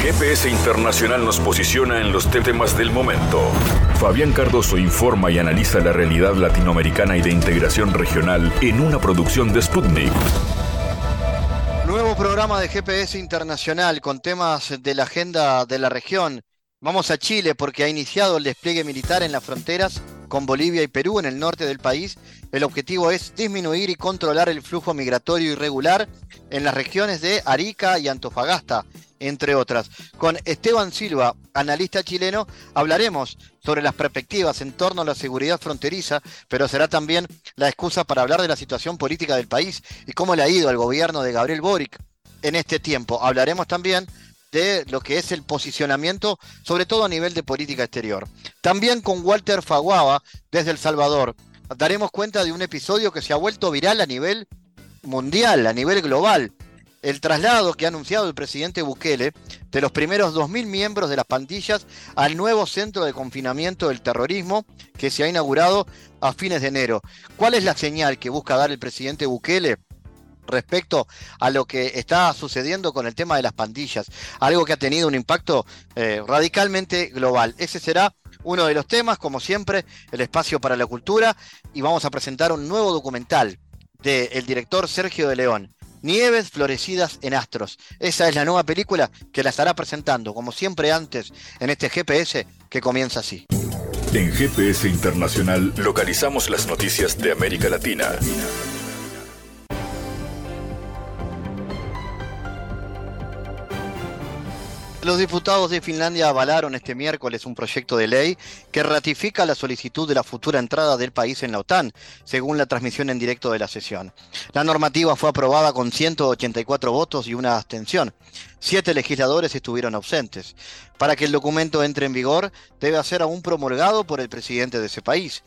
GPS Internacional nos posiciona en los temas del momento. Fabián Cardoso informa y analiza la realidad latinoamericana y de integración regional en una producción de Sputnik. Nuevo programa de GPS Internacional con temas de la agenda de la región. Vamos a Chile porque ha iniciado el despliegue militar en las fronteras con Bolivia y Perú en el norte del país. El objetivo es disminuir y controlar el flujo migratorio irregular en las regiones de Arica y Antofagasta, entre otras. Con Esteban Silva, analista chileno, hablaremos sobre las perspectivas en torno a la seguridad fronteriza, pero será también la excusa para hablar de la situación política del país y cómo le ha ido al gobierno de Gabriel Boric en este tiempo. Hablaremos también de lo que es el posicionamiento, sobre todo a nivel de política exterior. También con Walter Faguaba, desde El Salvador, daremos cuenta de un episodio que se ha vuelto viral a nivel mundial, a nivel global. El traslado que ha anunciado el presidente Bukele de los primeros 2.000 miembros de las pandillas al nuevo centro de confinamiento del terrorismo que se ha inaugurado a fines de enero. ¿Cuál es la señal que busca dar el presidente Bukele? respecto a lo que está sucediendo con el tema de las pandillas, algo que ha tenido un impacto eh, radicalmente global. Ese será uno de los temas, como siempre, el espacio para la cultura, y vamos a presentar un nuevo documental del director Sergio de León. Nieves florecidas en astros. Esa es la nueva película que la estará presentando, como siempre antes, en este GPS que comienza así. En GPS Internacional localizamos las noticias de América Latina. Los diputados de Finlandia avalaron este miércoles un proyecto de ley que ratifica la solicitud de la futura entrada del país en la OTAN, según la transmisión en directo de la sesión. La normativa fue aprobada con 184 votos y una abstención. Siete legisladores estuvieron ausentes. Para que el documento entre en vigor, debe ser aún promulgado por el presidente de ese país.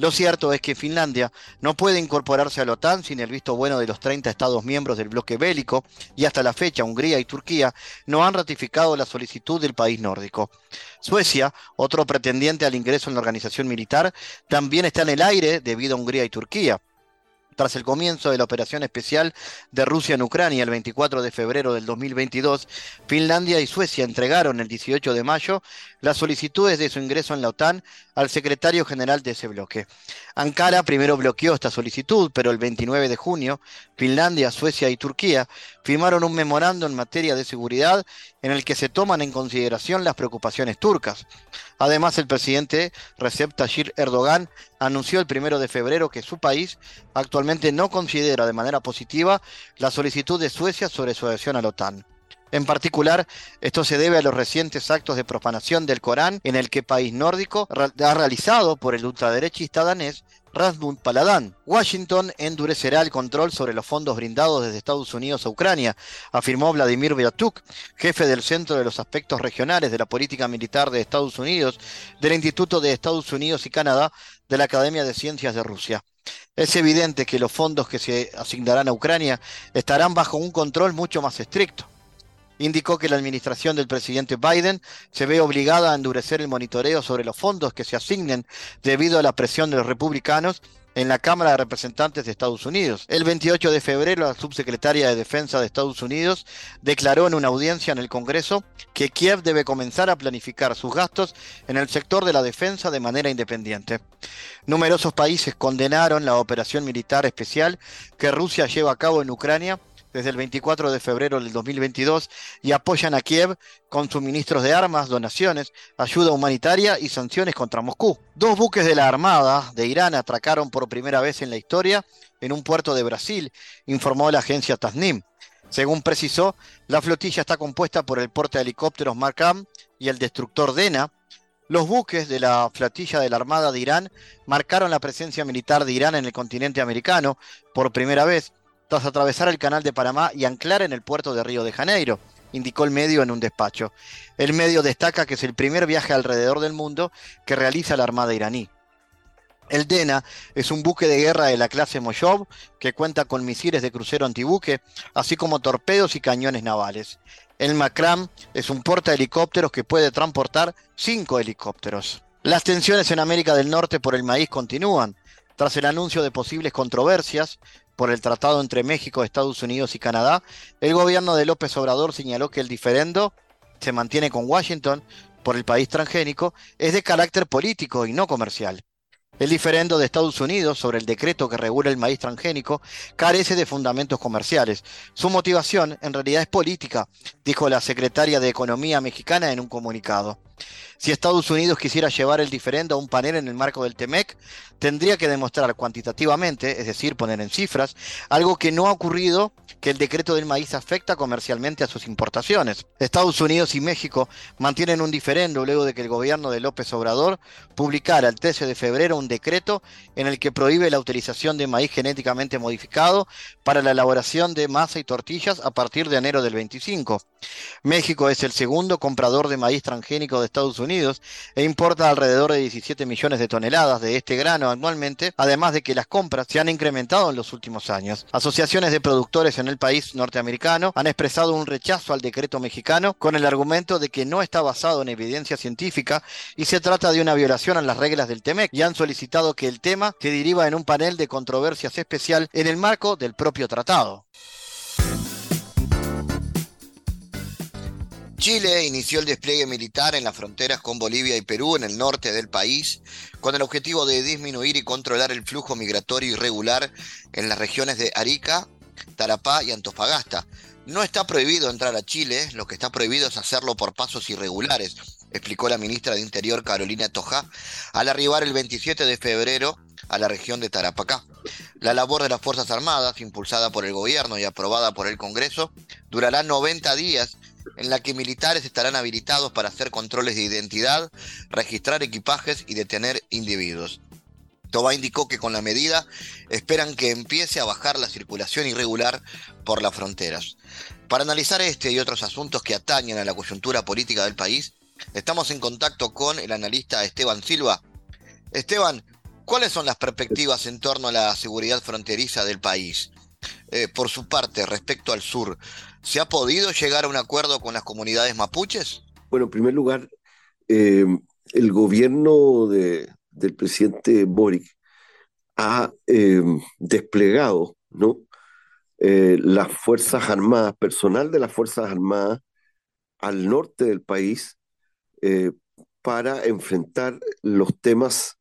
Lo cierto es que Finlandia no puede incorporarse a la OTAN sin el visto bueno de los 30 Estados miembros del bloque bélico y hasta la fecha Hungría y Turquía no han ratificado la solicitud del país nórdico. Suecia, otro pretendiente al ingreso en la organización militar, también está en el aire debido a Hungría y Turquía tras el comienzo de la operación especial de Rusia en Ucrania el 24 de febrero del 2022, Finlandia y Suecia entregaron el 18 de mayo las solicitudes de su ingreso en la OTAN al secretario general de ese bloque. Ankara primero bloqueó esta solicitud, pero el 29 de junio, Finlandia, Suecia y Turquía firmaron un memorando en materia de seguridad en el que se toman en consideración las preocupaciones turcas. Además, el presidente Recep Tayyip Erdogan anunció el primero de febrero que su país actualmente no considera de manera positiva la solicitud de Suecia sobre su adhesión a la OTAN. En particular, esto se debe a los recientes actos de profanación del Corán en el que país nórdico ha realizado por el ultraderechista danés Rasmund Paladán. Washington endurecerá el control sobre los fondos brindados desde Estados Unidos a Ucrania, afirmó Vladimir Vyatuk, jefe del Centro de los Aspectos Regionales de la Política Militar de Estados Unidos del Instituto de Estados Unidos y Canadá de la Academia de Ciencias de Rusia. Es evidente que los fondos que se asignarán a Ucrania estarán bajo un control mucho más estricto indicó que la administración del presidente Biden se ve obligada a endurecer el monitoreo sobre los fondos que se asignen debido a la presión de los republicanos en la Cámara de Representantes de Estados Unidos. El 28 de febrero, la subsecretaria de Defensa de Estados Unidos declaró en una audiencia en el Congreso que Kiev debe comenzar a planificar sus gastos en el sector de la defensa de manera independiente. Numerosos países condenaron la operación militar especial que Rusia lleva a cabo en Ucrania desde el 24 de febrero del 2022 y apoyan a Kiev con suministros de armas, donaciones, ayuda humanitaria y sanciones contra Moscú. Dos buques de la Armada de Irán atracaron por primera vez en la historia en un puerto de Brasil, informó la agencia Tasnim. Según precisó, la flotilla está compuesta por el porte de helicópteros Markham y el destructor Dena. Los buques de la flotilla de la Armada de Irán marcaron la presencia militar de Irán en el continente americano por primera vez tras atravesar el canal de Panamá y anclar en el puerto de Río de Janeiro, indicó el medio en un despacho. El medio destaca que es el primer viaje alrededor del mundo que realiza la Armada iraní. El Dena es un buque de guerra de la clase Moshov que cuenta con misiles de crucero antibuque, así como torpedos y cañones navales. El Macram es un porta helicópteros que puede transportar cinco helicópteros. Las tensiones en América del Norte por el maíz continúan. Tras el anuncio de posibles controversias, por el tratado entre México, Estados Unidos y Canadá, el gobierno de López Obrador señaló que el diferendo se mantiene con Washington por el país transgénico es de carácter político y no comercial. El diferendo de Estados Unidos sobre el decreto que regula el maíz transgénico carece de fundamentos comerciales. Su motivación en realidad es política, dijo la secretaria de Economía mexicana en un comunicado. Si Estados Unidos quisiera llevar el diferendo a un panel en el marco del TEMEC, tendría que demostrar cuantitativamente, es decir, poner en cifras, algo que no ha ocurrido, que el decreto del maíz afecta comercialmente a sus importaciones. Estados Unidos y México mantienen un diferendo luego de que el gobierno de López Obrador publicara el 13 de febrero un decreto en el que prohíbe la utilización de maíz genéticamente modificado para la elaboración de masa y tortillas a partir de enero del 25. México es el segundo comprador de maíz transgénico de Estados Unidos e importa alrededor de 17 millones de toneladas de este grano anualmente, además de que las compras se han incrementado en los últimos años. Asociaciones de productores en el país norteamericano han expresado un rechazo al decreto mexicano con el argumento de que no está basado en evidencia científica y se trata de una violación a las reglas del TEMEC y han solicitado que el tema se deriva en un panel de controversias especial en el marco del propio tratado. Chile inició el despliegue militar en las fronteras con Bolivia y Perú en el norte del país, con el objetivo de disminuir y controlar el flujo migratorio irregular en las regiones de Arica, Tarapá y Antofagasta. No está prohibido entrar a Chile, lo que está prohibido es hacerlo por pasos irregulares, explicó la ministra de Interior Carolina Toja al arribar el 27 de febrero a la región de Tarapacá. La labor de las Fuerzas Armadas, impulsada por el gobierno y aprobada por el Congreso, durará 90 días en la que militares estarán habilitados para hacer controles de identidad, registrar equipajes y detener individuos. Toba indicó que con la medida esperan que empiece a bajar la circulación irregular por las fronteras. Para analizar este y otros asuntos que atañen a la coyuntura política del país, estamos en contacto con el analista Esteban Silva. Esteban, ¿cuáles son las perspectivas en torno a la seguridad fronteriza del país? Eh, por su parte, respecto al sur, ¿se ha podido llegar a un acuerdo con las comunidades mapuches? Bueno, en primer lugar, eh, el gobierno del presidente Boric ha eh, desplegado ¿no? las Fuerzas Armadas, personal de las Fuerzas Armadas al norte del país para enfrentar los temas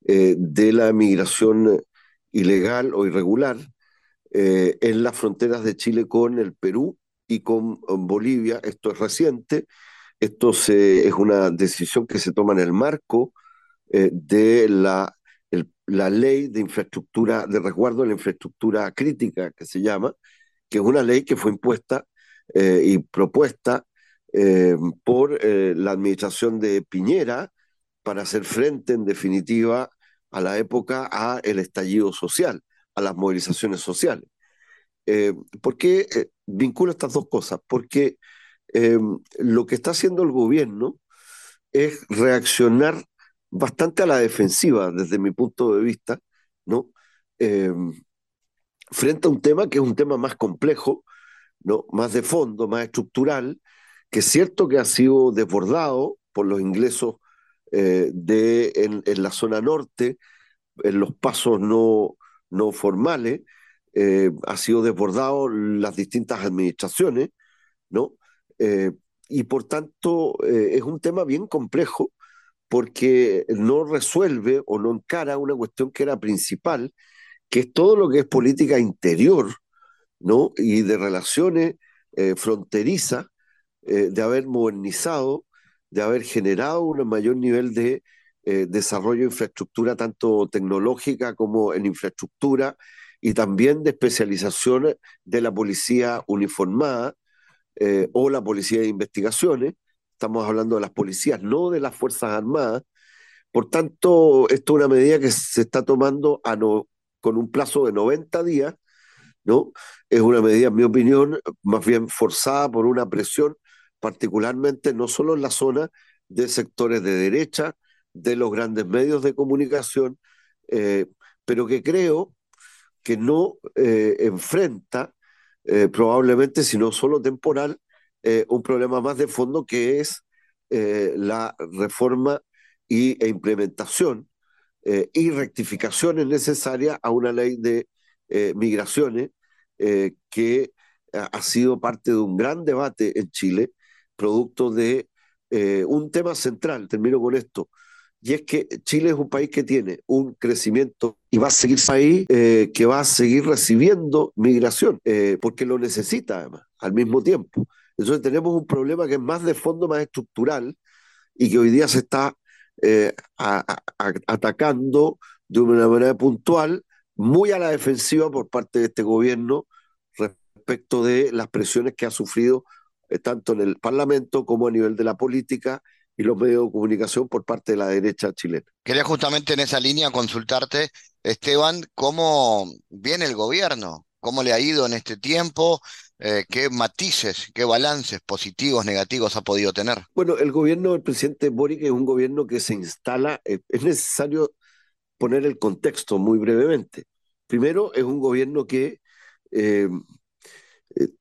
de la migración ilegal o irregular eh, en las fronteras de Chile con el Perú y con Bolivia. Esto es reciente, esto es una decisión que se toma en el marco eh, de la, la ley de infraestructura, de resguardo de la infraestructura crítica, que se llama, que es una ley que fue impuesta eh, y propuesta por la administración de Piñera para hacer frente, en definitiva, a la época a el estallido social a las movilizaciones sociales. Eh, ¿Por qué eh, vinculo estas dos cosas? Porque eh, lo que está haciendo el gobierno es reaccionar bastante a la defensiva, desde mi punto de vista, ¿no? frente a un tema que es un tema más complejo, ¿no? más de fondo, más estructural, que es cierto que ha sido desbordado por los ingresos en, la zona norte, en los pasos no, no formales, eh, ha sido desbordado las distintas administraciones, ¿no? Eh, y por tanto eh, es un tema bien complejo porque no resuelve o no encara una cuestión que era principal, que es todo lo que es política interior, ¿no? Y de relaciones fronterizas, de haber modernizado, de haber generado un mayor nivel de eh, desarrollo de infraestructura tanto tecnológica como en infraestructura y también de especialización de la policía uniformada eh, o la policía de investigaciones. Estamos hablando de las policías, no de las Fuerzas Armadas. Por tanto, esto es una medida que se está tomando a no, con un plazo de 90 días, ¿no? Es una medida, en mi opinión, más bien forzada por una presión, particularmente no solo en la zona de sectores de derecha, de los grandes medios de comunicación, eh, pero que creo que no eh, enfrenta eh, probablemente, si no solo temporal, un problema más de fondo que es la reforma y, e implementación y rectificaciones necesarias a una ley de migraciones que ha sido parte de un gran debate en Chile producto de un tema central, termino con esto, y es que Chile es un país que tiene un crecimiento y va a seguir país eh, que va a seguir recibiendo migración, eh, porque lo necesita además, al mismo tiempo. Entonces tenemos un problema que es más de fondo, más estructural, y que hoy día se está eh, atacando de una manera puntual, muy a la defensiva por parte de este gobierno respecto de las presiones que ha sufrido tanto en el Parlamento como a nivel de la política y los medios de comunicación por parte de la derecha chilena. Quería justamente en esa línea consultarte, Esteban, cómo viene el gobierno, cómo le ha ido en este tiempo, eh, qué matices, qué balances positivos, negativos ha podido tener. Bueno, el gobierno del presidente Boric es un gobierno que se instala, eh, es necesario poner el contexto muy brevemente. Primero, es un gobierno que eh,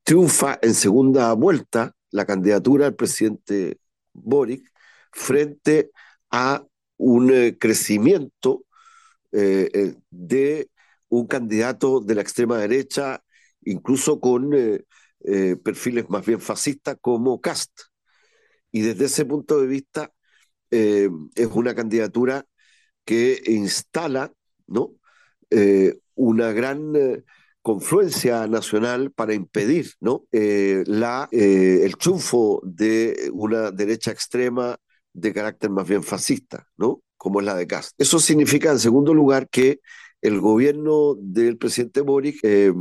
triunfa en segunda vuelta la candidatura del presidente Boric frente a un eh, crecimiento eh, eh, de un candidato de la extrema derecha, incluso con perfiles más bien fascistas como Cast. Y desde ese punto de vista es una candidatura que instala ¿no? una gran confluencia nacional para impedir ¿no? la, el triunfo de una derecha extrema de carácter más bien fascista, ¿no? Como es la de Cast. Eso significa, en segundo lugar, que el gobierno del presidente Boric eh,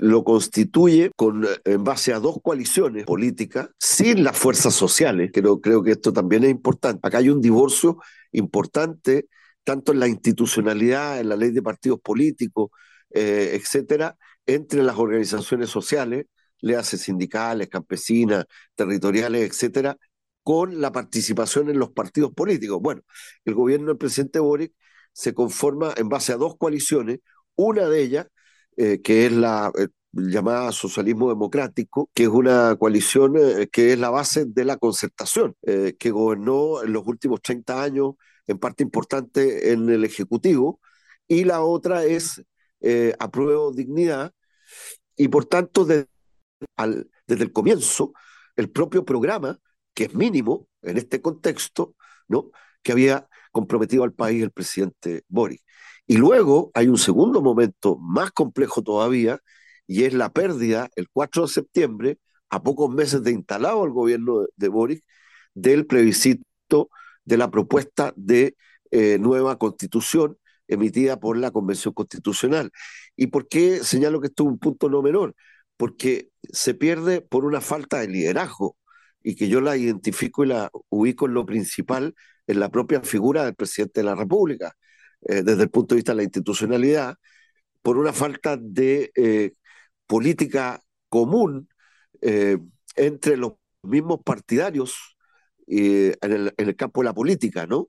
lo constituye con, en base a dos coaliciones políticas sin las fuerzas sociales, creo, creo que esto también es importante. Acá hay un divorcio importante, tanto en la institucionalidad, en la ley de partidos políticos, eh, etcétera, entre las organizaciones sociales, le hace sindicales, campesinas, territoriales, etcétera, con la participación en los partidos políticos. Bueno, el gobierno del presidente Boric se conforma en base a dos coaliciones, una de ellas, eh, que es la eh, llamada socialismo democrático, que es una coalición eh, que es la base de la concertación, que gobernó en los últimos 30 años en parte importante en el Ejecutivo, y la otra es Apruebo Dignidad, y por tanto desde el comienzo el propio programa que es mínimo en este contexto, ¿no? que había comprometido al país el presidente Boris. Y luego hay un segundo momento más complejo todavía, y es la pérdida, el 4 de septiembre, a pocos meses de instalado el gobierno de Boris, del plebiscito de la propuesta de eh, nueva constitución emitida por la Convención Constitucional. ¿Y por qué señalo que esto es un punto no menor? Porque se pierde por una falta de liderazgo y que yo la identifico y la ubico en lo principal en la propia figura del presidente de la República, eh, desde el punto de vista de la institucionalidad, por una falta de eh, política común eh, entre los mismos partidarios en el, en, el, campo de la política, ¿no?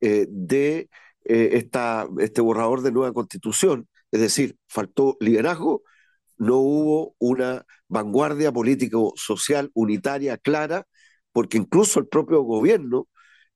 de esta, este borrador de nueva constitución. Es decir, faltó liderazgo, no hubo una vanguardia político-social unitaria clara, porque incluso el propio gobierno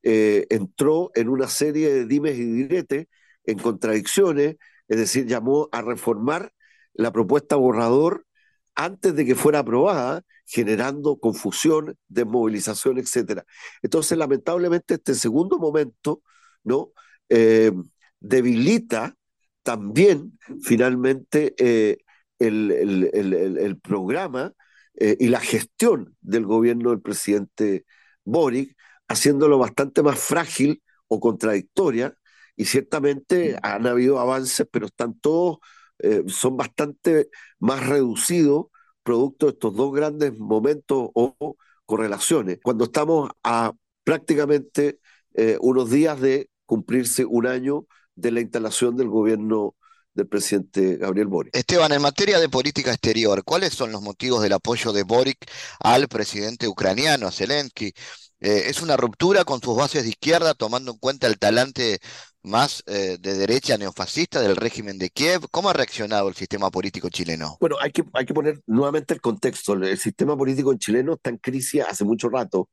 eh, entró en una serie de dimes y diretes, en contradicciones, es decir, llamó a reformar la propuesta borrador antes de que fuera aprobada, generando confusión, desmovilización, etc. Entonces, lamentablemente, este segundo momento ¿no? Eh, debilita también finalmente eh, el, programa eh, y la gestión del gobierno del presidente Boric, haciéndolo bastante más frágil o contradictoria, y ciertamente han habido avances, pero están todos, eh, son bastante más reducidos, producto de estos dos grandes momentos o correlaciones. Cuando estamos a prácticamente eh, unos días de cumplirse un año de la instalación del gobierno del presidente Gabriel Boric. Esteban, en materia de política exterior, ¿cuáles son los motivos del apoyo de Boric al presidente ucraniano, a Zelensky? Eh, ¿Es una ruptura con sus bases de izquierda, tomando en cuenta el talante más eh, de derecha neofascista del régimen de Kiev? ¿Cómo ha reaccionado el sistema político chileno? Bueno, hay que, hay que poner nuevamente el contexto. El sistema político chileno está en crisis hace mucho rato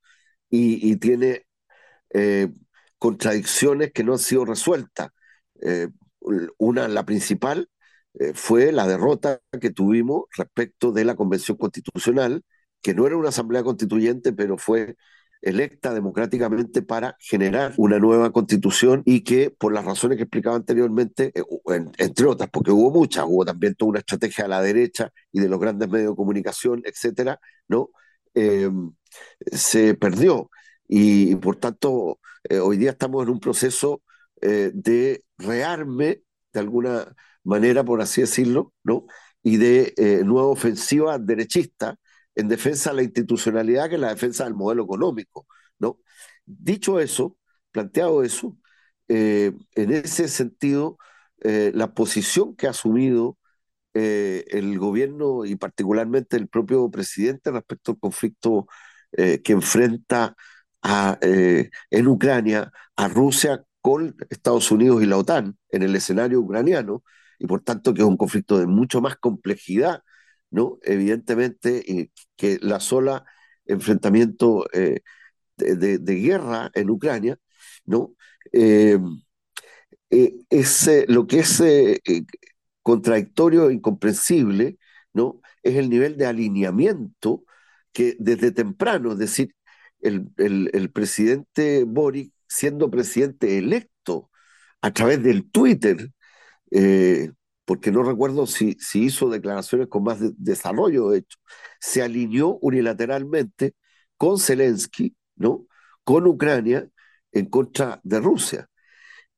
y, tiene eh, contradicciones que no han sido resueltas una, la principal eh, fue la derrota que tuvimos respecto de la Convención Constitucional que no era una asamblea constituyente, pero fue electa democráticamente para generar una nueva constitución y que, por las razones que explicaba anteriormente, eh, entre otras, porque hubo muchas, hubo también toda una estrategia a la derecha y de los grandes medios de comunicación, etcétera, ¿no? Em, se perdió. Y, por tanto, eh, hoy día estamos en un proceso de rearme, de alguna manera, por así decirlo, ¿no? Y de nueva ofensiva derechista en defensa de la institucionalidad que en la defensa del modelo económico, ¿no? Dicho eso, planteado eso, eh, en ese sentido, eh, la posición que ha asumido eh, el gobierno y particularmente el propio presidente respecto al conflicto que enfrenta en Ucrania a Rusia con Estados Unidos y la OTAN en el escenario ucraniano, y por tanto que es un conflicto de mucho más complejidad ¿no? Evidentemente que la sola enfrentamiento eh, de, guerra en Ucrania, ¿no? Eh, eh, es lo que es contradictorio e incomprensible, ¿no? Es el nivel de alineamiento que desde temprano, es decir, el, el presidente Boric, siendo presidente electo a través del Twitter, porque no recuerdo si, hizo declaraciones con más desarrollo, de hecho, se alineó unilateralmente con Zelensky, ¿no? con Ucrania, en contra de Rusia.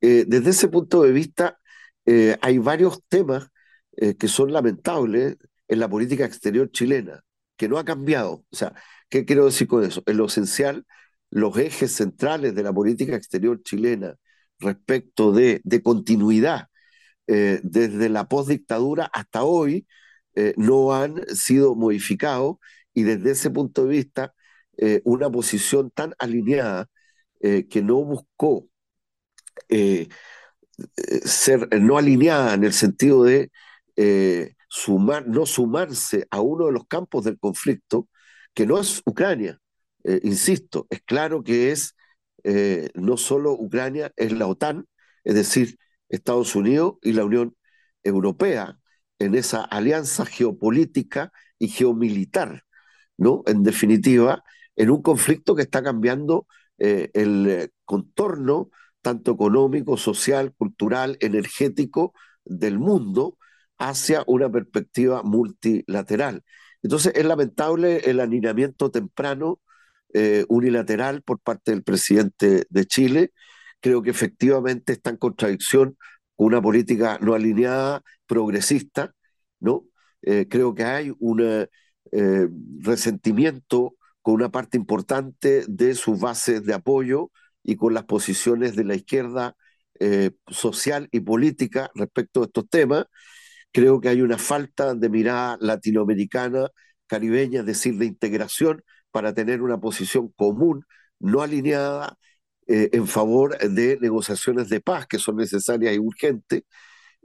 Eh, desde ese punto de vista, eh, hay varios temas eh, que son lamentables en la política exterior chilena, que no ha cambiado. O sea, ¿qué quiero decir con eso? En lo esencial, los ejes centrales de la política exterior chilena respecto de, de continuidad eh, desde la postdictadura hasta hoy eh, no han sido modificados y desde ese punto de vista eh, una posición tan alineada que no buscó ser no alineada en el sentido de sumar, no sumarse a uno de los campos del conflicto, que no es Ucrania. Insisto, es claro que es no solo Ucrania, es la OTAN, es decir, Estados Unidos y la Unión Europea en esa alianza geopolítica y geomilitar, ¿no? En definitiva, en un conflicto que está cambiando eh, el eh, contorno tanto económico, social, cultural, energético del mundo hacia una perspectiva multilateral. Entonces es lamentable el alineamiento temprano eh, unilateral por parte del presidente de Chile creo que efectivamente está en contradicción con una política no alineada, progresista, ¿no? Eh, creo que hay un eh, resentimiento con una parte importante de sus bases de apoyo y con las posiciones de la izquierda social y política respecto a estos temas. Creo que hay una falta de mirada latinoamericana, caribeña, es decir, de integración para tener una posición común, no alineada, eh, en favor de negociaciones de paz que son necesarias y urgentes,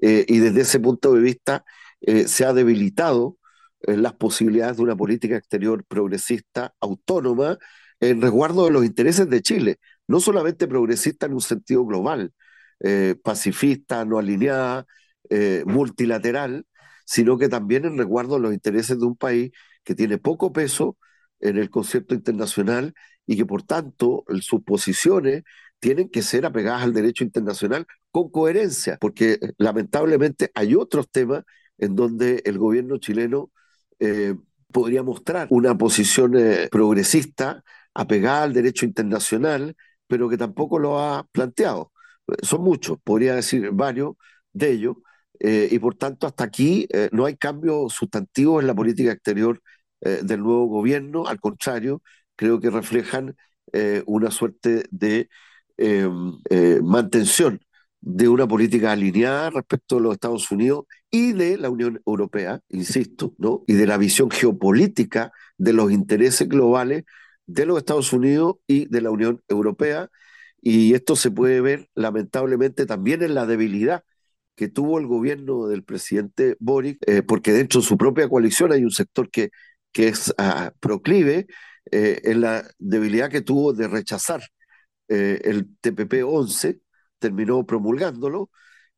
eh, y desde ese punto de vista eh, se ha debilitado las posibilidades de una política exterior progresista, autónoma, en resguardo de los intereses de Chile, no solamente progresista en un sentido global, pacifista, no alineada, multilateral, sino que también en resguardo de los intereses de un país que tiene poco peso en el concierto internacional y que por tanto sus posiciones tienen que ser apegadas al derecho internacional con coherencia, porque eh, lamentablemente hay otros temas en donde el gobierno chileno eh, podría mostrar una posición eh, progresista apegada al derecho internacional, pero que tampoco lo ha planteado. Son muchos, podría decir varios de ellos, y por tanto hasta aquí no hay cambios sustantivos en la política exterior del nuevo gobierno, al contrario, creo que reflejan eh, una suerte de em, eh, mantención de una política alineada respecto a los Estados Unidos y de la Unión Europea, insisto, ¿no? y de la visión geopolítica de los intereses globales de los Estados Unidos y de la Unión Europea. Y esto se puede ver lamentablemente también en la debilidad que tuvo el gobierno del presidente Boric, eh, porque dentro de su propia coalición hay un sector que, que es ah, proclive eh, en la debilidad que tuvo de rechazar eh, el TPP-11, terminó promulgándolo,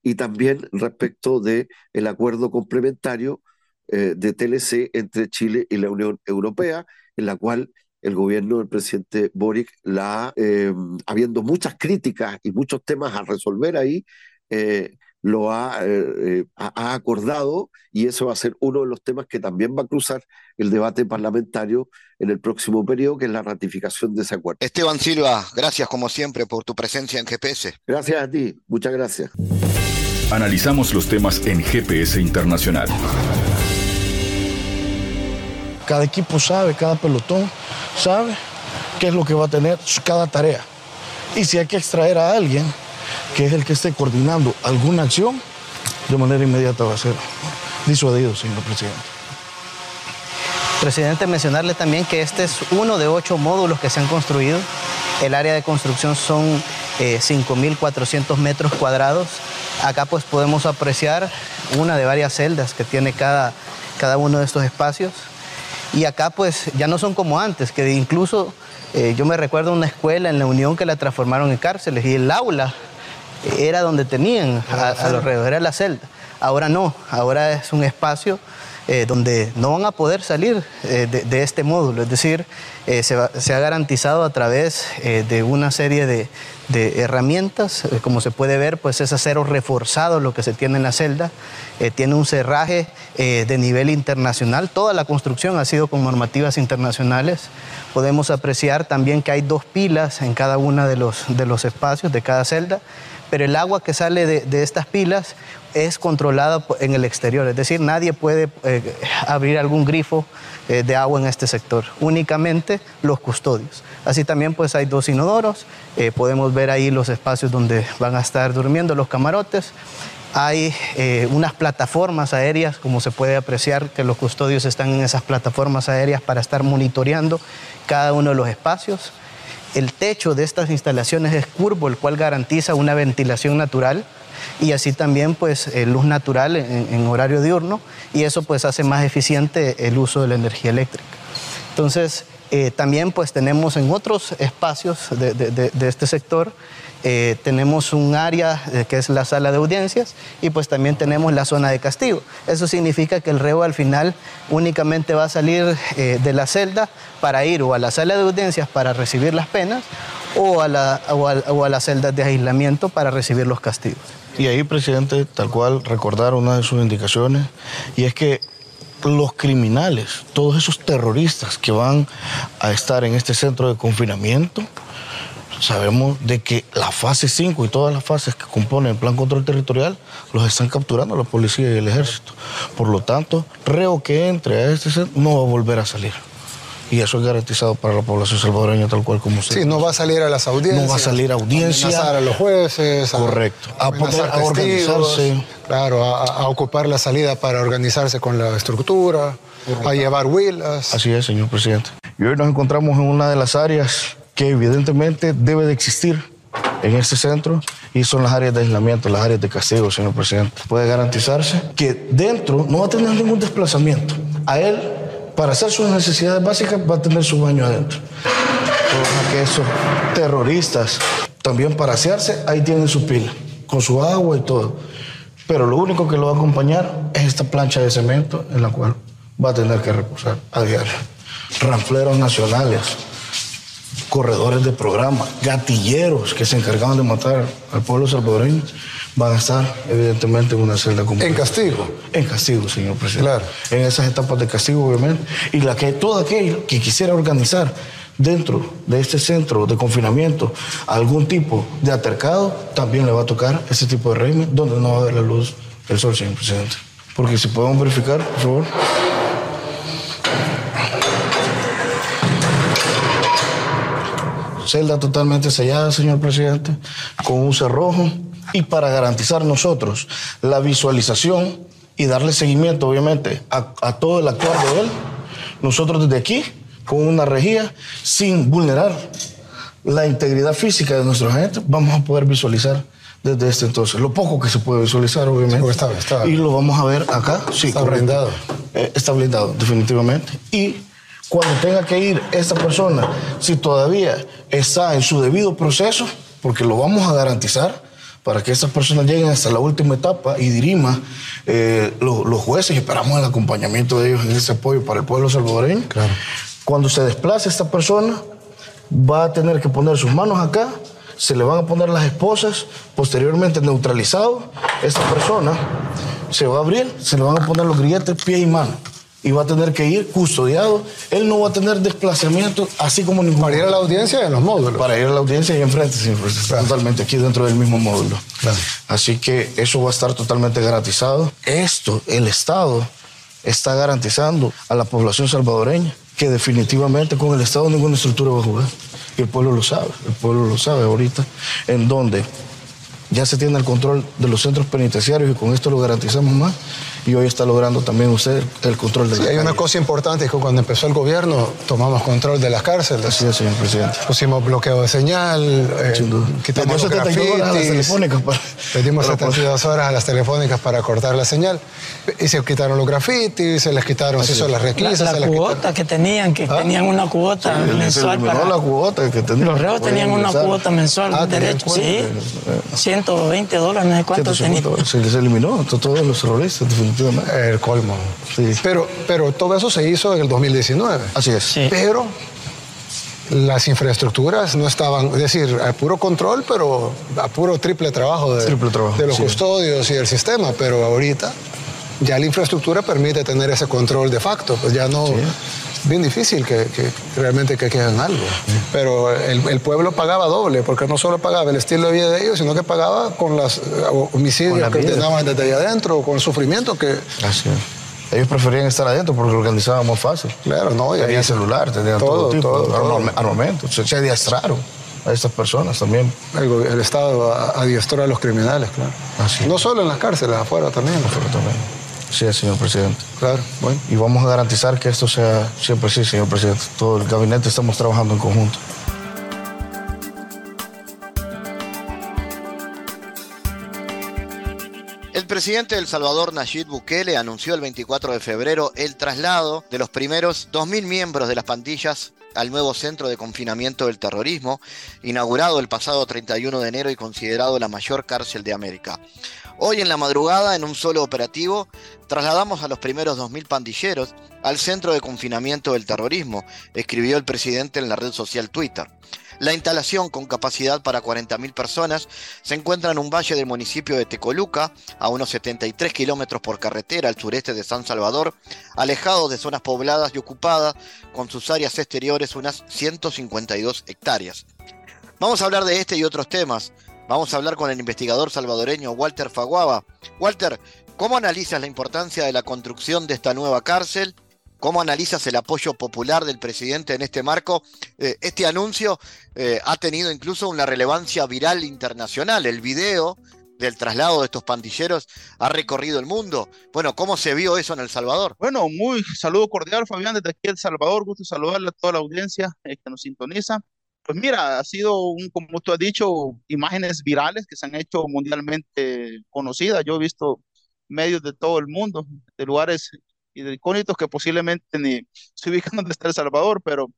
y también respecto del el acuerdo complementario eh, de TLC entre Chile y la Unión Europea, en la cual el gobierno del presidente Boric, la, eh, habiendo muchas críticas y muchos temas a resolver ahí, eh, lo ha, eh, ha, acordado y eso va a ser uno de los temas que también va a cruzar el debate parlamentario en el próximo periodo, que es la ratificación de ese acuerdo. Esteban Silva, gracias como siempre por tu presencia en GPS. Gracias a ti, muchas gracias. Analizamos los temas en GPS Internacional. Cada equipo sabe, cada pelotón sabe qué es lo que va a tener cada tarea. Y si hay que extraer a alguien, que es el que esté coordinando alguna acción, de manera inmediata va a ser disuadido, señor presidente. Presidente, mencionarle también que este es uno de ocho módulos que se han construido. El área de construcción son 5.400 eh, metros cuadrados. Acá pues podemos apreciar una de varias celdas que tiene cada, cada uno de estos espacios. Y acá pues ya no son como antes, que incluso eh, yo me recuerdo una escuela en la Unión que la transformaron en cárceles y el aula era donde tenían a, a los alrededor, era la celda. Ahora no, ahora es un espacio eh, donde no van a poder salir eh, de, este módulo. Es decir, eh, se, ha garantizado a través de una serie de, herramientas. como se puede ver, pues es acero reforzado lo que se tiene en la celda. tiene un cerraje de nivel internacional. Toda la construcción ha sido con normativas internacionales. Podemos apreciar también que hay dos pilas en cada uno de los, de los espacios de cada celda pero el agua que sale de, estas pilas es controlada en el exterior, es decir, nadie puede eh, abrir algún grifo eh, de agua en este sector, únicamente los custodios. Así también pues hay dos inodoros, eh, podemos ver ahí los espacios donde van a estar durmiendo los camarotes. Hay unas plataformas aéreas, como se puede apreciar, que los custodios están en esas plataformas aéreas para estar monitoreando cada uno de los espacios. El techo de estas instalaciones es curvo, el cual garantiza una ventilación natural y así también pues eh, luz natural en, horario diurno y eso pues hace más eficiente el uso de la energía eléctrica. Entonces, eh, también pues tenemos en otros espacios de este sector eh, tenemos un área eh, que es la sala de audiencias y pues también tenemos la zona de castigo. Eso significa que el reo al final únicamente va a salir de la celda para ir o a la sala de audiencias para recibir las penas o a, la, o, a, las celdas de aislamiento para recibir los castigos. Y ahí, presidente, tal cual recordar una de sus indicaciones, y es que los criminales, todos esos terroristas que van a estar en este centro de confinamiento, sabemos de que la fase 5 y todas las fases que componen el plan control territorial los están capturando la policía y el ejército. Por lo tanto, reo que entre a este centro no va a volver a salir. Y eso es garantizado para la población salvadoreña tal cual como usted. Sí, no va a salir a las audiencias. No va a salir a audiencia. A a los jueces. Correcto. A, poder organizarse. Claro, a, ocupar la salida para organizarse con la estructura, a llevar huilas. Así es, señor presidente. Y hoy nos encontramos en una de las áreas que evidentemente debe de existir en este centro y son las áreas de aislamiento, las áreas de castigo, señor presidente. Puede garantizarse que dentro no va a tener ningún desplazamiento. A él, para hacer sus necesidades básicas, va a tener su baño adentro. que esos terroristas, también para asearse, ahí tienen su pila, con su agua y todo. Pero lo único que lo va a acompañar es esta plancha de cemento en la cual va a tener que reposar a diario. Ranfleros nacionales, corredores de programa, gatilleros que se encargaban de matar al pueblo salvadoreño, van a estar evidentemente en una celda común. ¿En castigo? En castigo, señor presidente. Claro. En esas etapas de castigo, obviamente. Y la que todo aquel que quisiera organizar dentro de este centro de confinamiento algún tipo de atercado, también le va a tocar ese tipo de régimen donde no va a haber la luz del sol, señor presidente. Porque si podemos verificar, por favor. Celda totalmente sellada, señor presidente, con un cerrojo y para garantizar nosotros la visualización y darle seguimiento, obviamente, a, todo el actuar de él, nosotros desde aquí, con una rejilla, sin vulnerar la integridad física de nuestros agentes, vamos a poder visualizar desde este entonces. Lo poco que se puede visualizar, obviamente. Y lo vamos a ver acá. Sí, está blindado. Eh, está blindado, definitivamente. Y cuando tenga que ir esta persona, si todavía está en su debido proceso, porque lo vamos a garantizar para que estas personas lleguen hasta la última etapa y dirima eh, los, jueces y esperamos el acompañamiento de ellos en ese apoyo para el pueblo salvadoreño. Claro. Cuando se desplace esta persona, va a tener que poner sus manos acá, se le van a poner las esposas, posteriormente neutralizado, esta persona se va a abrir, se le van a poner los grilletes, pie y mano y va a tener que ir custodiado. Él no va a tener desplazamiento, así como ningún. Para ir a la audiencia en los módulos. Para ir a la audiencia y enfrente, siempre, totalmente aquí dentro del mismo módulo. Así que eso va a estar totalmente garantizado. Esto, el Estado está garantizando a la población salvadoreña que definitivamente con el Estado ninguna estructura va a jugar. Y el pueblo lo sabe, el pueblo lo sabe ahorita, en donde ya se tiene el control de los centros penitenciarios y con esto lo garantizamos más y hoy está logrando también usted el control de sí, Hay una cosa importante es que cuando empezó el gobierno tomamos control de las cárceles. Así es, señor presidente. Pusimos bloqueo de señal, eh, quitamos los grafitis, horas a las telefónicas para, pedimos 72 horas a las telefónicas para cortar la señal y se quitaron los grafitis, se les quitaron se hizo las requisas. La, cuota que tenían, que ¿Ah? tenían una cuota mensual. para... la cuota que tenían. Los reos tenían una cuota mensual, ah, derecho, sí. 120 dólares, no sé cuánto tenían. Se les eliminó todos los terroristas, el colmo. Sí. Pero, pero todo eso se hizo en el 2019. Así es. Pero las infraestructuras no estaban, es decir, a puro control, pero a puro triple trabajo de, de los custodios y del sistema. Pero ahorita ya la infraestructura permite tener ese control de facto. Pues ya no bien difícil que, realmente que queden algo. Pero el, pueblo pagaba doble, porque no solo pagaba el estilo de vida de ellos, sino que pagaba con los homicidios que tenían desde allá adentro, con el sufrimiento que... Así Ellos preferían estar adentro porque lo organizaban más fácil. Claro, no. Tenían celular, tenían todo, tipo de armamento. Se, adiestraron a estas personas también. El, Estado adiestró a los criminales, claro. No solo en las cárceles, afuera también. Afuera también. Sí, señor presidente. Claro, bueno. Y vamos a garantizar que esto sea siempre sí, señor presidente. Todo el gabinete estamos trabajando en conjunto. El presidente de El Salvador, Nayib Bukele, anunció el 24 de febrero el traslado de los primeros 2.000 miembros de las pandillas al nuevo centro de confinamiento del terrorismo, inaugurado el pasado 31 de enero y considerado la mayor cárcel de América. Hoy en la madrugada, en un solo operativo, trasladamos a los primeros 2.000 pandilleros al centro de confinamiento del terrorismo, escribió el presidente en la red social Twitter. La instalación, con capacidad para 40.000 personas, se encuentra en un valle del municipio de Tecoluca, a unos 73 kilómetros por carretera al sureste de San Salvador, alejado de zonas pobladas y ocupadas, con sus áreas exteriores unas 152 hectáreas. Vamos a hablar de este y otros temas. Vamos a hablar con el investigador salvadoreño Walter Faguaba. Walter, ¿cómo analizas la importancia de la construcción de esta nueva cárcel? ¿Cómo analizas el apoyo popular del presidente en este marco? Eh, este anuncio eh, ha tenido incluso una relevancia viral internacional. El video del traslado de estos pandilleros ha recorrido el mundo. Bueno, ¿cómo se vio eso en El Salvador? Bueno, muy saludo cordial, Fabián, desde aquí El Salvador. Gusto saludarle a toda la audiencia eh, que nos sintoniza. Pues mira, ha sido, un, como tú has dicho, imágenes virales que se han hecho mundialmente conocidas. Yo he visto medios de todo el mundo, de lugares icónicos que posiblemente ni se ubican donde está El Salvador, pero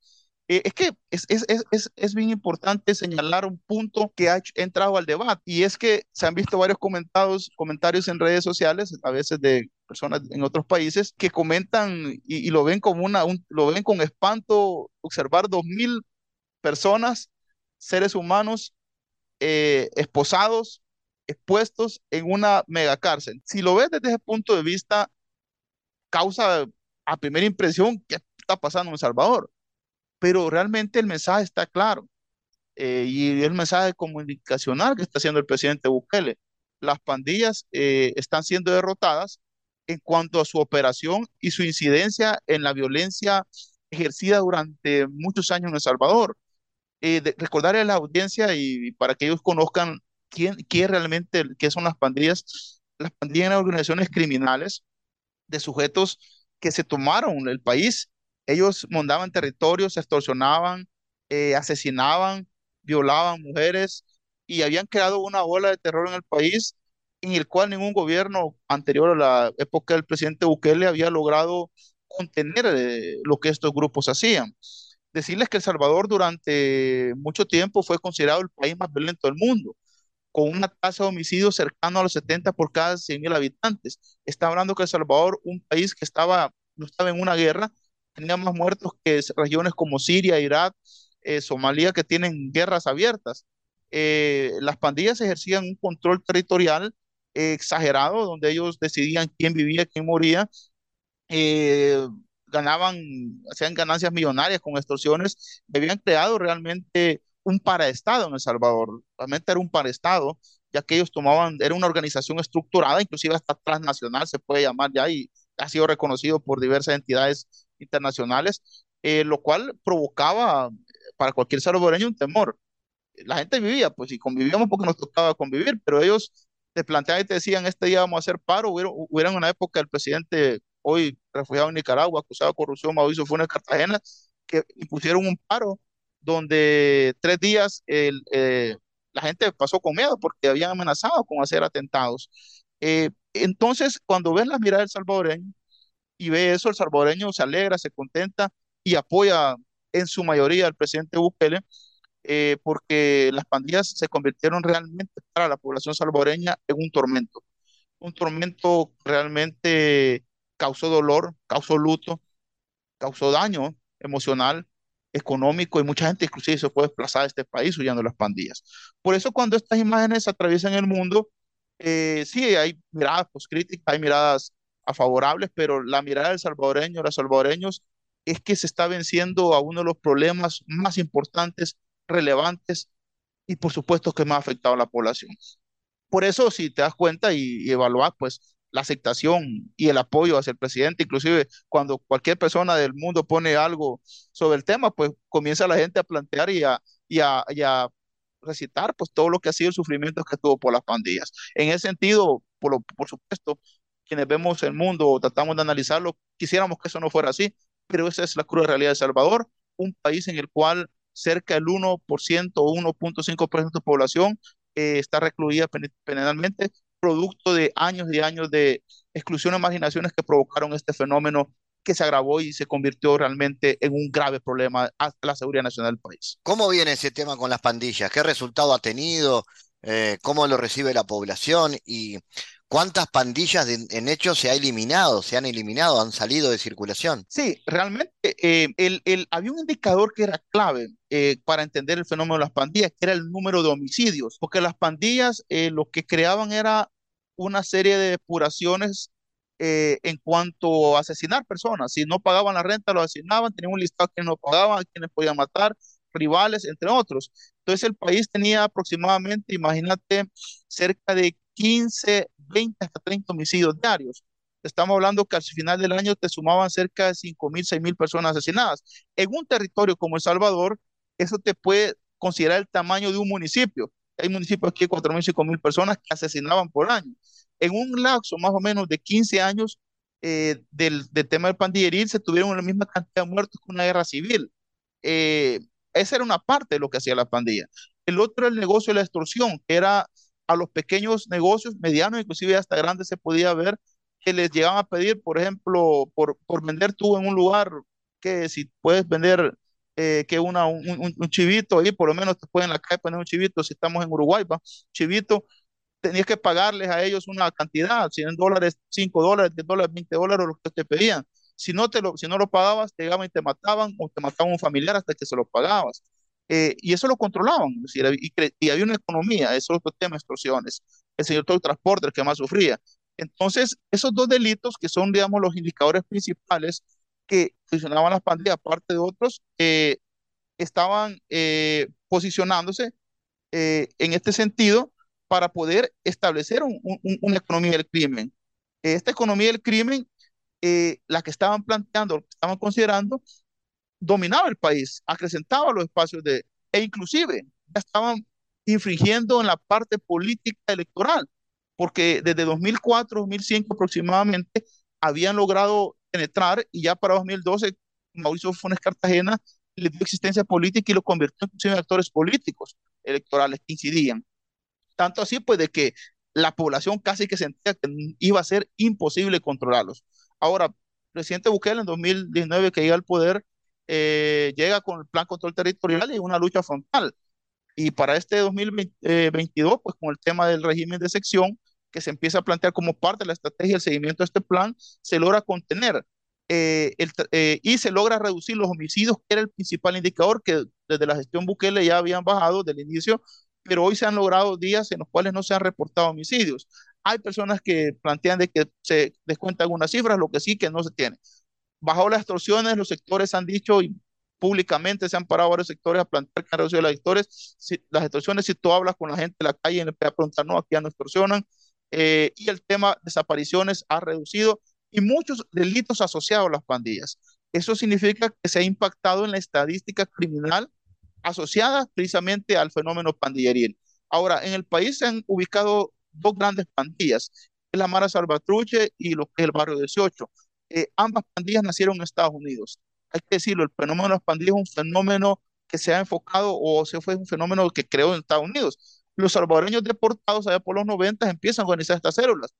eh, es que es, es, es, es, bien importante señalar un punto que ha entrado al debate y es que se han visto varios comentados, comentarios en redes sociales, a veces de personas en otros países, que comentan y, lo ven como una, lo ven con espanto observar 2.000 personas, seres humanos, eh, esposados, expuestos en una megacárcel. Si lo ves desde ese punto de vista, causa a primera impresión qué está pasando en El Salvador. Pero realmente el mensaje está claro. Eh, y el mensaje comunicacional que está haciendo el presidente Bukele. Las pandillas eh, están siendo derrotadas en cuanto a su operación y su incidencia en la violencia ejercida durante muchos años en El Salvador eh, recordarle a la audiencia y para que ellos conozcan quién, quién realmente, qué son las pandillas. Las pandillas eran organizaciones criminales de sujetos que se tomaron el país. Ellos montaban territorios, extorsionaban, eh, asesinaban, violaban mujeres y habían creado una ola de terror en el país en el cual ningún gobierno anterior a la época del presidente Bukele había logrado contener eh, lo que estos grupos hacían decirles que El Salvador durante mucho tiempo fue considerado el país más violento del mundo, con una tasa de homicidios cercano a los 70 por cada 100 mil habitantes. Está hablando que El Salvador, un país que estaba, no estaba en una guerra, tenía más muertos que regiones como Siria, Irak, eh, Somalia, que tienen guerras abiertas. Eh, las pandillas ejercían un control territorial exagerado, donde ellos decidían quién vivía, quién moría, ganaban, hacían ganancias millonarias con extorsiones, habían creado realmente un paraestado en El Salvador, realmente era un paraestado, ya que ellos tomaban, era una organización estructurada, inclusive hasta transnacional se puede llamar ya, y ha sido reconocido por diversas entidades internacionales, eh, lo cual provocaba para cualquier salvadoreño un temor. La gente vivía, pues, y convivíamos porque nos tocaba convivir, pero ellos te planteaban y te decían, este día vamos a hacer paro, hubiera, en una época el presidente, hoy refugiado en Nicaragua, acusado de corrupción, Mauricio Funes Cartagena, que impusieron un paro donde tres días eh, la gente pasó con miedo porque habían amenazado con hacer atentados. Eh, entonces, cuando ves las miradas del salvadoreño y ve eso, el salvadoreño se alegra, se contenta y apoya en su mayoría al presidente Bukele, eh, porque las pandillas se convirtieron realmente para la población salvadoreña en un tormento. Un tormento realmente causó dolor, causó luto, causó daño emocional económico y mucha gente inclusive se puede desplazar a este país huyendo las pandillas. Por eso cuando estas imágenes atraviesan el mundo, eh, sí hay miradas críticas, hay miradas a favorables, pero la mirada del salvadoreño, los salvadoreños, es que se está venciendo a uno de los problemas más importantes, relevantes y por supuesto que más ha afectado a la población. Por eso, si te das cuenta y, y evaluas, pues la aceptación y el apoyo hacia el presidente, inclusive cuando cualquier persona del mundo pone algo sobre el tema, pues comienza la gente a plantear y a, y a, recitar pues todo lo que ha sido el sufrimiento que tuvo por las pandillas. En ese sentido, por, por supuesto, quienes vemos el mundo o tratamos de analizarlo, quisiéramos que eso no fuera así, pero esa es la cruda realidad de Salvador, un país en el cual cerca del 1% o 1.5% de población eh, está recluida penalmente producto de años y años de exclusión y marginaciones que provocaron este fenómeno que se agravó y se convirtió realmente en un grave problema a la seguridad nacional del país. ¿Cómo viene ese tema con las pandillas? ¿Qué resultado ha tenido? Eh, ¿Cómo lo recibe la población? ¿Y cuántas pandillas en hecho se ha eliminado, se han eliminado, han salido de circulación? Sí, realmente eh, el, el, había un indicador que era clave eh, para entender el fenómeno de las pandillas, que era el número de homicidios, porque las pandillas lo que creaban era una serie de depuraciones eh, en cuanto a asesinar personas. Si no pagaban la renta, lo asesinaban, tenían un listado que no pagaban, quienes podían matar, rivales, entre otros. Entonces el país tenía aproximadamente, imagínate, cerca de 15, 20 hasta 30 homicidios diarios. Estamos hablando que al final del año te sumaban cerca de 5 mil, 6 mil personas asesinadas. En un territorio como El Salvador, eso te puede considerar el tamaño de un municipio. Hay municipios aquí de 4 mil, 5 mil personas que asesinaban por año en un lapso más o menos de 15 años eh, del, tema del pandilleril se tuvieron la misma cantidad de muertos que una guerra civil. Eh, esa era una parte de lo que hacía la pandilla. El otro el negocio de la extorsión, que era a los pequeños negocios, medianos, inclusive hasta grandes, se podía ver que les llegaban a pedir, por ejemplo, por, por vender tú en un lugar, que si puedes vender eh, que una, un, chivito ahí, por lo menos te pueden en la calle poner un chivito, si estamos en Uruguay, ¿va? chivito, tenías que pagarles a ellos una cantidad, 100 dólares, 5 dólares, 10 dólares, 20 dólares, lo que te pedían. Si no, te lo, si no lo pagabas, te llegaban y te mataban o te mataban un familiar hasta que se lo pagabas. Eh, y eso lo controlaban, decir, y, y, había una economía, eso es otro tema, extorsiones. El señor todo el transporte, el que más sufría. Entonces, esos dos delitos que son, digamos, los indicadores principales que funcionaban las pandillas, aparte de otros, eh, estaban eh, posicionándose en este sentido para poder establecer una economía del crimen. Esta economía del crimen, eh, la que estaban planteando, lo que estaban considerando, dominaba el país, acrecentaba los espacios de, e inclusive ya estaban infringiendo en la parte política electoral, porque desde 2004, 2005 aproximadamente, habían logrado penetrar y ya para 2012 Mauricio Funes Cartagena le dio existencia política y lo convirtió en actores políticos electorales que incidían. Tanto así, pues, de que la población casi que sentía que iba a ser imposible controlarlos. Ahora, el presidente Bukele en 2019 que llega al poder, eh, llega con el plan control territorial y una lucha frontal. Y para este 2022, pues con el tema del régimen de sección, que se empieza a plantear como parte de la estrategia del seguimiento de este plan, se logra contener eh, eh, y se logra reducir los homicidios, que era el principal indicador que desde la gestión Bukele ya habían bajado del inicio, pero hoy se han logrado días en los cuales no se han reportado homicidios. Hay personas que plantean de que se descuentan algunas cifras, lo que sí que no se tiene. Bajo las extorsiones, los sectores han dicho y públicamente se han parado varios sectores a plantear que han reducido las extorsiones. Si, las extorsiones, si tú hablas con la gente de la calle, le a preguntar, no, aquí ya no extorsionan. Eh, y el tema desapariciones ha reducido y muchos delitos asociados a las pandillas. Eso significa que se ha impactado en la estadística criminal asociada precisamente al fenómeno pandilleril. Ahora, en el país se han ubicado dos grandes pandillas, la Mara Salvatruche y lo que es el barrio 18. Eh, ambas pandillas nacieron en Estados Unidos. Hay que decirlo, el fenómeno de las pandillas es un fenómeno que se ha enfocado o se fue un fenómeno que creó en Estados Unidos. Los salvadoreños deportados allá por los 90 empiezan a organizar estas células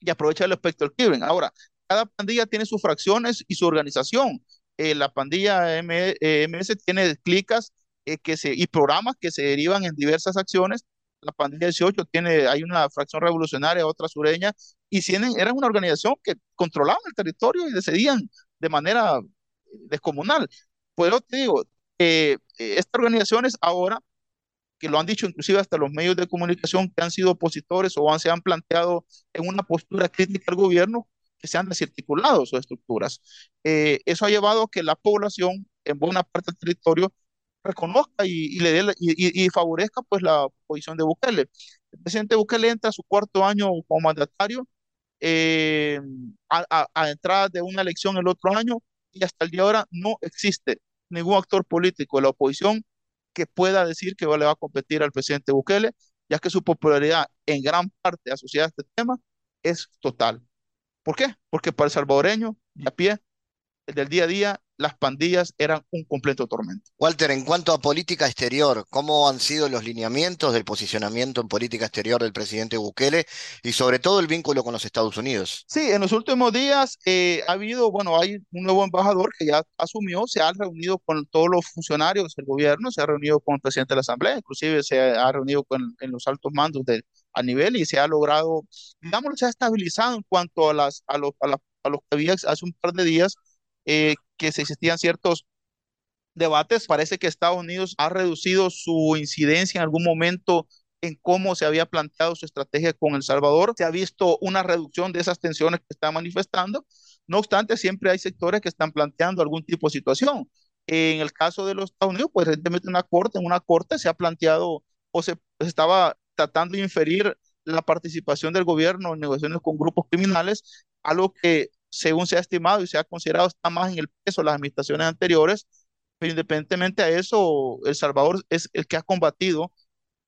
y aprovechar el espectro crimen. Ahora, cada pandilla tiene sus fracciones y su organización. Eh, la pandilla MS eh, tiene clicas que se, y programas que se derivan en diversas acciones la pandilla 18 tiene, hay una fracción revolucionaria, otra sureña, y tienen, eran una organización que controlaban el territorio y decidían de manera descomunal. Pues te digo, eh, estas organizaciones ahora, que lo han dicho inclusive hasta los medios de comunicación que han sido opositores o han, se han planteado en una postura crítica al gobierno, que se han desarticulado sus estructuras. Eh, eso ha llevado a que la población en buena parte del territorio reconozca y, le dé y, favorezca pues la posición de Bukele. El presidente Bukele entra a su cuarto año como mandatario eh, a, a, entrada de una elección el otro año y hasta el día de ahora no existe ningún actor político de la oposición que pueda decir que le va a competir al presidente Bukele, ya que su popularidad en gran parte asociada a este tema es total. ¿Por qué? Porque para el salvadoreño, de a pie, del día a día, las pandillas eran un completo tormento. Walter, en cuanto a política exterior, ¿cómo han sido los lineamientos del posicionamiento en política exterior del presidente Bukele y sobre todo el vínculo con los Estados Unidos? Sí, en los últimos días eh, ha habido, bueno, hay un nuevo embajador que ya asumió, se ha reunido con todos los funcionarios del gobierno, se ha reunido con el presidente de la Asamblea, inclusive se ha reunido con en los altos mandos a nivel y se ha logrado, digamos, se ha estabilizado en cuanto a, las, a, los, a, a los que había hace un par de días eh, que se existían ciertos debates. Parece que Estados Unidos ha reducido su incidencia en algún momento en cómo se había planteado su estrategia con El Salvador. Se ha visto una reducción de esas tensiones que está manifestando. No obstante, siempre hay sectores que están planteando algún tipo de situación. En el caso de los Estados Unidos, pues recientemente una corte, en una corte se ha planteado o se estaba tratando de inferir la participación del gobierno en negociaciones con grupos criminales, algo que según se ha estimado y se ha considerado, está más en el peso de las administraciones anteriores, pero independientemente a eso, El Salvador es el que ha combatido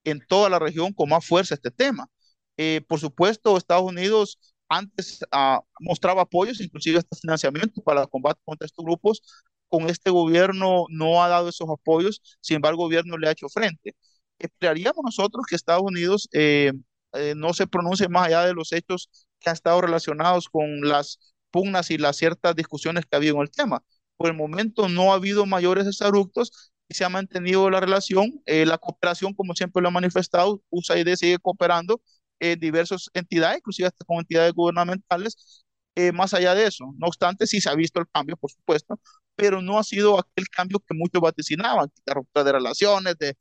en toda la región con más fuerza este tema. Eh, por supuesto, Estados Unidos antes ah, mostraba apoyos, inclusive hasta financiamiento para el combate contra estos grupos. Con este gobierno no ha dado esos apoyos, sin embargo, el gobierno le ha hecho frente. Esperaríamos nosotros que Estados Unidos eh, eh, no se pronuncie más allá de los hechos que han estado relacionados con las pugnas y las ciertas discusiones que ha habido en el tema. Por el momento no ha habido mayores desabruptos y se ha mantenido la relación, eh, la cooperación, como siempre lo ha manifestado, USAID sigue cooperando en diversas entidades, inclusive hasta con entidades gubernamentales, eh, más allá de eso. No obstante, sí se ha visto el cambio, por supuesto, pero no ha sido aquel cambio que muchos vaticinaban, de ruptura de relaciones, de,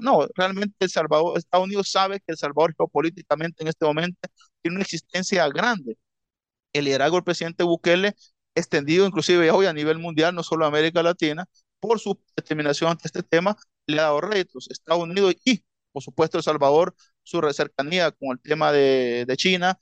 no, realmente El Salvador, Estados Unidos sabe que El Salvador geopolíticamente en este momento tiene una existencia grande el liderazgo del presidente Bukele, extendido inclusive hoy a nivel mundial, no solo América Latina, por su determinación ante este tema, le ha dado retos. Estados Unidos y, por supuesto, El Salvador, su cercanía con el tema de, China,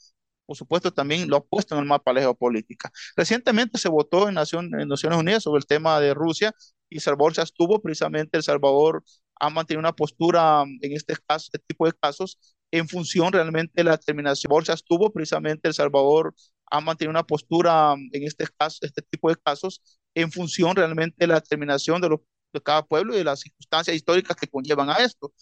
por supuesto, también lo ha puesto en el mapa de geopolítica. Recientemente se votó en, en Naciones Unidas sobre el tema de Rusia y Salvador se estuvo precisamente, El Salvador ha mantenido una postura en este caso, este tipo de casos, en función realmente de la determinación. Bolsa estuvo precisamente El Salvador ha mantenido una postura mm, en este caso, este tipo de casos en función realmente de la determinación de, de cada pueblo y de las circunstancias históricas que conllevan a esto.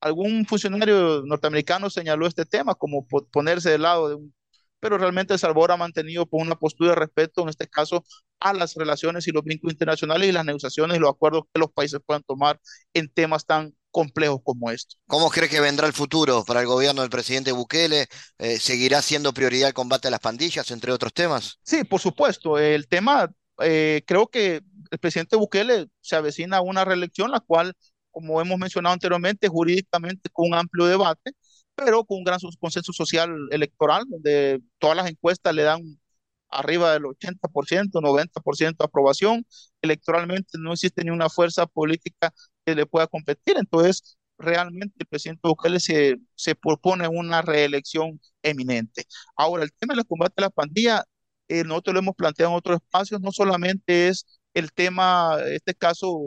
Algún funcionario norteamericano señaló este tema como ponerse del lado de un pero realmente Salvador ha mantenido una postura de respeto, en este caso, a las relaciones y los vínculos internacionales y las negociaciones y los acuerdos que los países puedan tomar en temas tan complejos como estos. ¿Cómo cree que vendrá el futuro para el gobierno del presidente Bukele? Eh, ¿Seguirá siendo prioridad el combate a las pandillas, entre otros temas? Sí, por supuesto. El tema, eh, creo que el presidente Bukele se avecina a una reelección, la cual, como hemos mencionado anteriormente, jurídicamente con un amplio debate, pero con un gran consenso social electoral, donde todas las encuestas le dan arriba del 80%, 90% de aprobación. Electoralmente no existe ni una fuerza política que le pueda competir. Entonces, realmente el presidente Bukele se, se propone una reelección eminente. Ahora, el tema del combate a la pandilla, eh, nosotros lo hemos planteado en otros espacios, no solamente es el tema, este caso,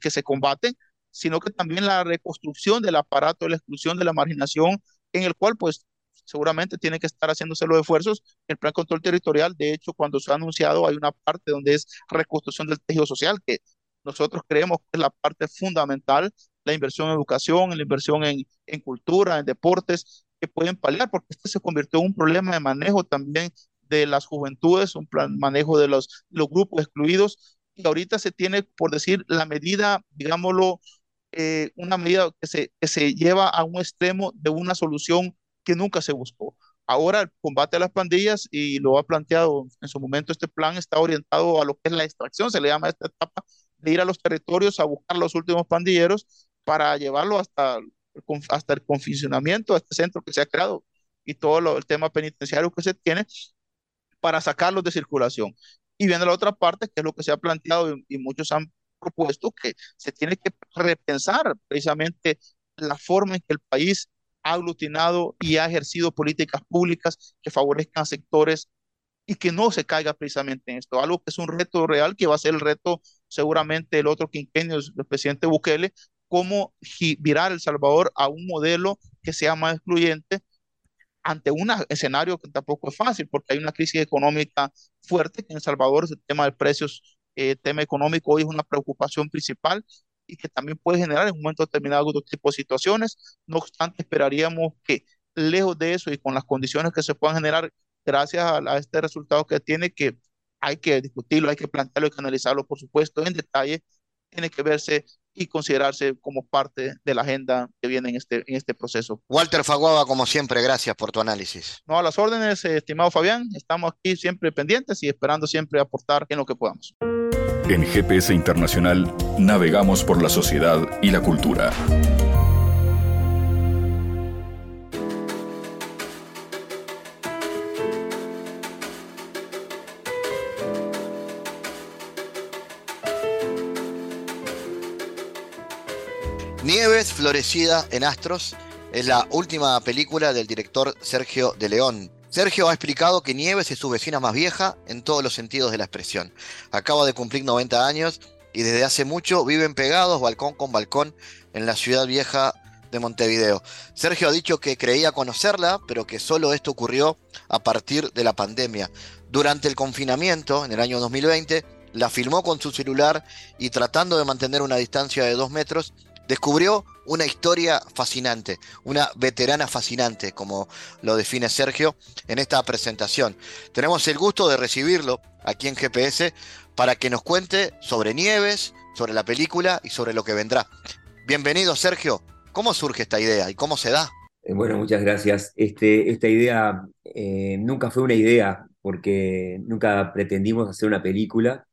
que se combate, sino que también la reconstrucción del aparato de la exclusión de la marginación, en el cual pues seguramente tiene que estar haciéndose los esfuerzos. El plan control territorial, de hecho, cuando se ha anunciado, hay una parte donde es reconstrucción del tejido social, que nosotros creemos que es la parte fundamental, la inversión en educación, la inversión en, en cultura, en deportes, que pueden paliar, porque este se convirtió en un problema de manejo también de las juventudes, un plan manejo de los, los grupos excluidos, y ahorita se tiene, por decir, la medida, digámoslo, eh, una medida que se, que se lleva a un extremo de una solución que nunca se buscó. Ahora el combate a las pandillas, y lo ha planteado en su momento este plan, está orientado a lo que es la extracción, se le llama esta etapa, de ir a los territorios a buscar los últimos pandilleros para llevarlo hasta, hasta el confinamiento de este centro que se ha creado y todo lo, el tema penitenciario que se tiene para sacarlos de circulación. Y viene la otra parte, que es lo que se ha planteado y muchos han propuesto, que se tiene que repensar precisamente la forma en que el país ha aglutinado y ha ejercido políticas públicas que favorezcan a sectores y que no se caiga precisamente en esto. Algo que es un reto real, que va a ser el reto seguramente el otro quinquenio del presidente Bukele, cómo virar El Salvador a un modelo que sea más excluyente ante un escenario que tampoco es fácil, porque hay una crisis económica fuerte que en El Salvador el tema de precios, eh, tema económico hoy es una preocupación principal y que también puede generar en un momento determinado otro tipo de situaciones. No obstante, esperaríamos que lejos de eso y con las condiciones que se puedan generar gracias a, este resultado que tiene, que hay que discutirlo, hay que plantearlo, hay que analizarlo, por supuesto, en detalle, tiene que verse y considerarse como parte de la agenda que viene en este, en este proceso. Walter Faguaba, como siempre, gracias por tu análisis. No, a las órdenes, estimado Fabián, estamos aquí siempre pendientes y esperando siempre aportar en lo que podamos. En GPS Internacional navegamos por la sociedad y la cultura. Nieves florecida en astros es la última película del director Sergio de León, Sergio ha explicado que Nieves es su vecina más vieja en todos los sentidos de la expresión. Acaba de cumplir 90 años y desde hace mucho viven pegados balcón con balcón en la ciudad vieja de Montevideo. Sergio ha dicho que creía conocerla, pero que solo esto ocurrió a partir de la pandemia. Durante el confinamiento, en el año 2020, la filmó con su celular y tratando de mantener una distancia de dos metros, descubrió una historia fascinante, una veterana fascinante, como lo define Sergio en esta presentación. Tenemos el gusto de recibirlo aquí en GPS para que nos cuente sobre Nieves, sobre la película y sobre lo que vendrá. Bienvenido, Sergio. ¿Cómo surge esta idea y cómo se da? Eh, bueno, muchas gracias. Este, esta idea eh, nunca fue una idea porque nunca pretendimos hacer una película.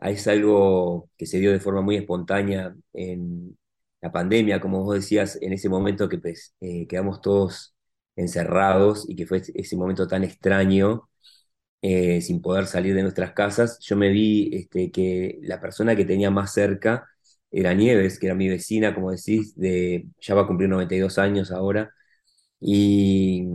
Es algo que se dio de forma muy espontánea en, la pandemia, como vos decías, en ese momento que pues, eh, quedamos todos encerrados y que fue ese momento tan extraño, eh, sin poder salir de nuestras casas, yo me vi este, que la persona que tenía más cerca era Nieves, que era mi vecina, como decís, de, ya va a cumplir 92 años ahora, y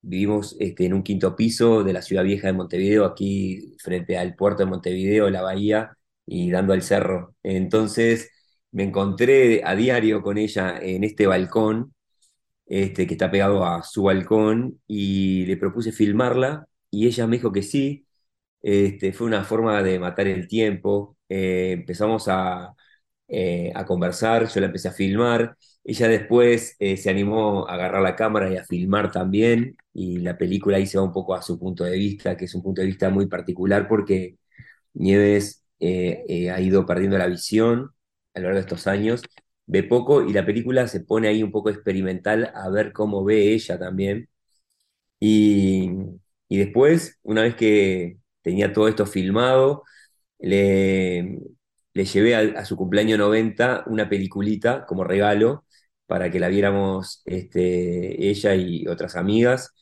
vivimos este, en un quinto piso de la ciudad vieja de Montevideo, aquí frente al puerto de Montevideo, la bahía, y dando al cerro. Entonces, me encontré a diario con ella en este balcón, este, que está pegado a su balcón, y le propuse filmarla, y ella me dijo que sí. Este, fue una forma de matar el tiempo. Eh, empezamos a, eh, a, conversar, yo la empecé a filmar. Ella después eh, se animó a agarrar la cámara y a filmar también, y la película ahí se va un poco a su punto de vista, que es un punto de vista muy particular porque Nieves ha ido perdiendo la visión a lo largo de estos años, ve poco y la película se pone ahí un poco experimental a ver cómo ve ella también. Y, después, una vez que tenía todo esto filmado, le, le llevé a, su cumpleaños 90 una peliculita como regalo para que la viéramos este, ella y otras amigas.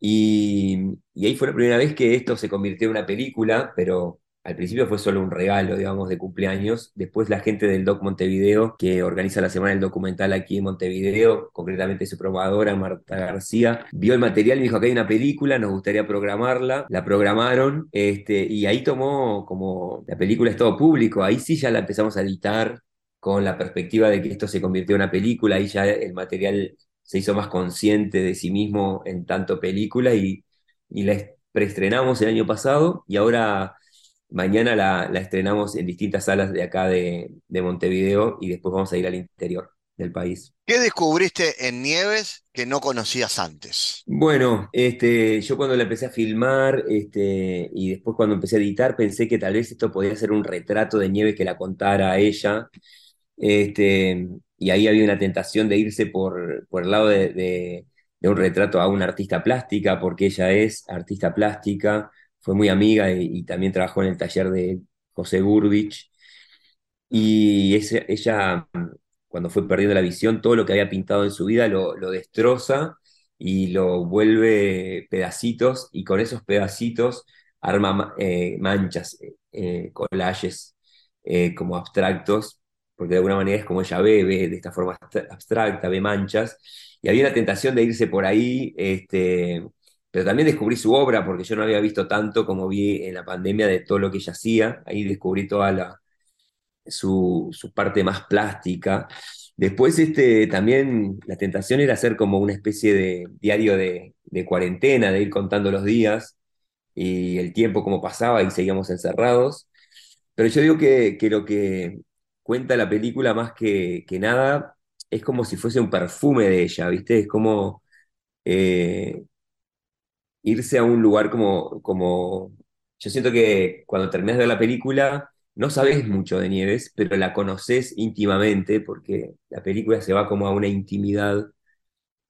Y, y, ahí fue la primera vez que esto se convirtió en una película, pero al principio fue solo un regalo, digamos, de cumpleaños. Después la gente del Doc Montevideo, que organiza la Semana del Documental aquí en Montevideo, concretamente su probadora, Marta García, vio el material y dijo, acá hay una película, nos gustaría programarla. La programaron este, y ahí tomó como la película es todo público. Ahí sí ya la empezamos a editar con la perspectiva de que esto se convirtió en una película. Ahí ya el material se hizo más consciente de sí mismo en tanto película y, y la preestrenamos el año pasado y ahora Mañana la, estrenamos en distintas salas de acá de, Montevideo y después vamos a ir al interior del país. ¿Qué descubriste en Nieves que no conocías antes? Bueno, este, yo cuando la empecé a filmar este, y después cuando empecé a editar pensé que tal vez esto podía ser un retrato de Nieves que la contara a ella. Este, y ahí había una tentación de irse por, por el lado de, de un retrato a una artista plástica, porque ella es artista plástica fue muy amiga y, también trabajó en el taller de José Gurbich. Y ella, cuando fue perdiendo la visión, todo lo que había pintado en su vida lo, destroza y lo vuelve pedacitos y con esos pedacitos arma eh, manchas, eh, collages eh, como abstractos, porque de alguna manera es como ella ve, ve de esta forma abstracta, ve manchas. Y había una tentación de irse por ahí, este, pero también descubrí su obra, porque yo no había visto tanto como vi en la pandemia de todo lo que ella hacía, ahí descubrí toda la, su, parte más plástica. Después este, también la tentación era hacer como una especie de diario de, cuarentena, de ir contando los días y el tiempo como pasaba y seguíamos encerrados. Pero yo digo que, lo que cuenta la película más que, nada es como si fuese un perfume de ella, ¿viste? Es como... Eh, irse a un lugar como, como... Yo siento que cuando terminas de ver la película no sabes mucho de Nieves, pero la conoces íntimamente porque la película se va como a una intimidad,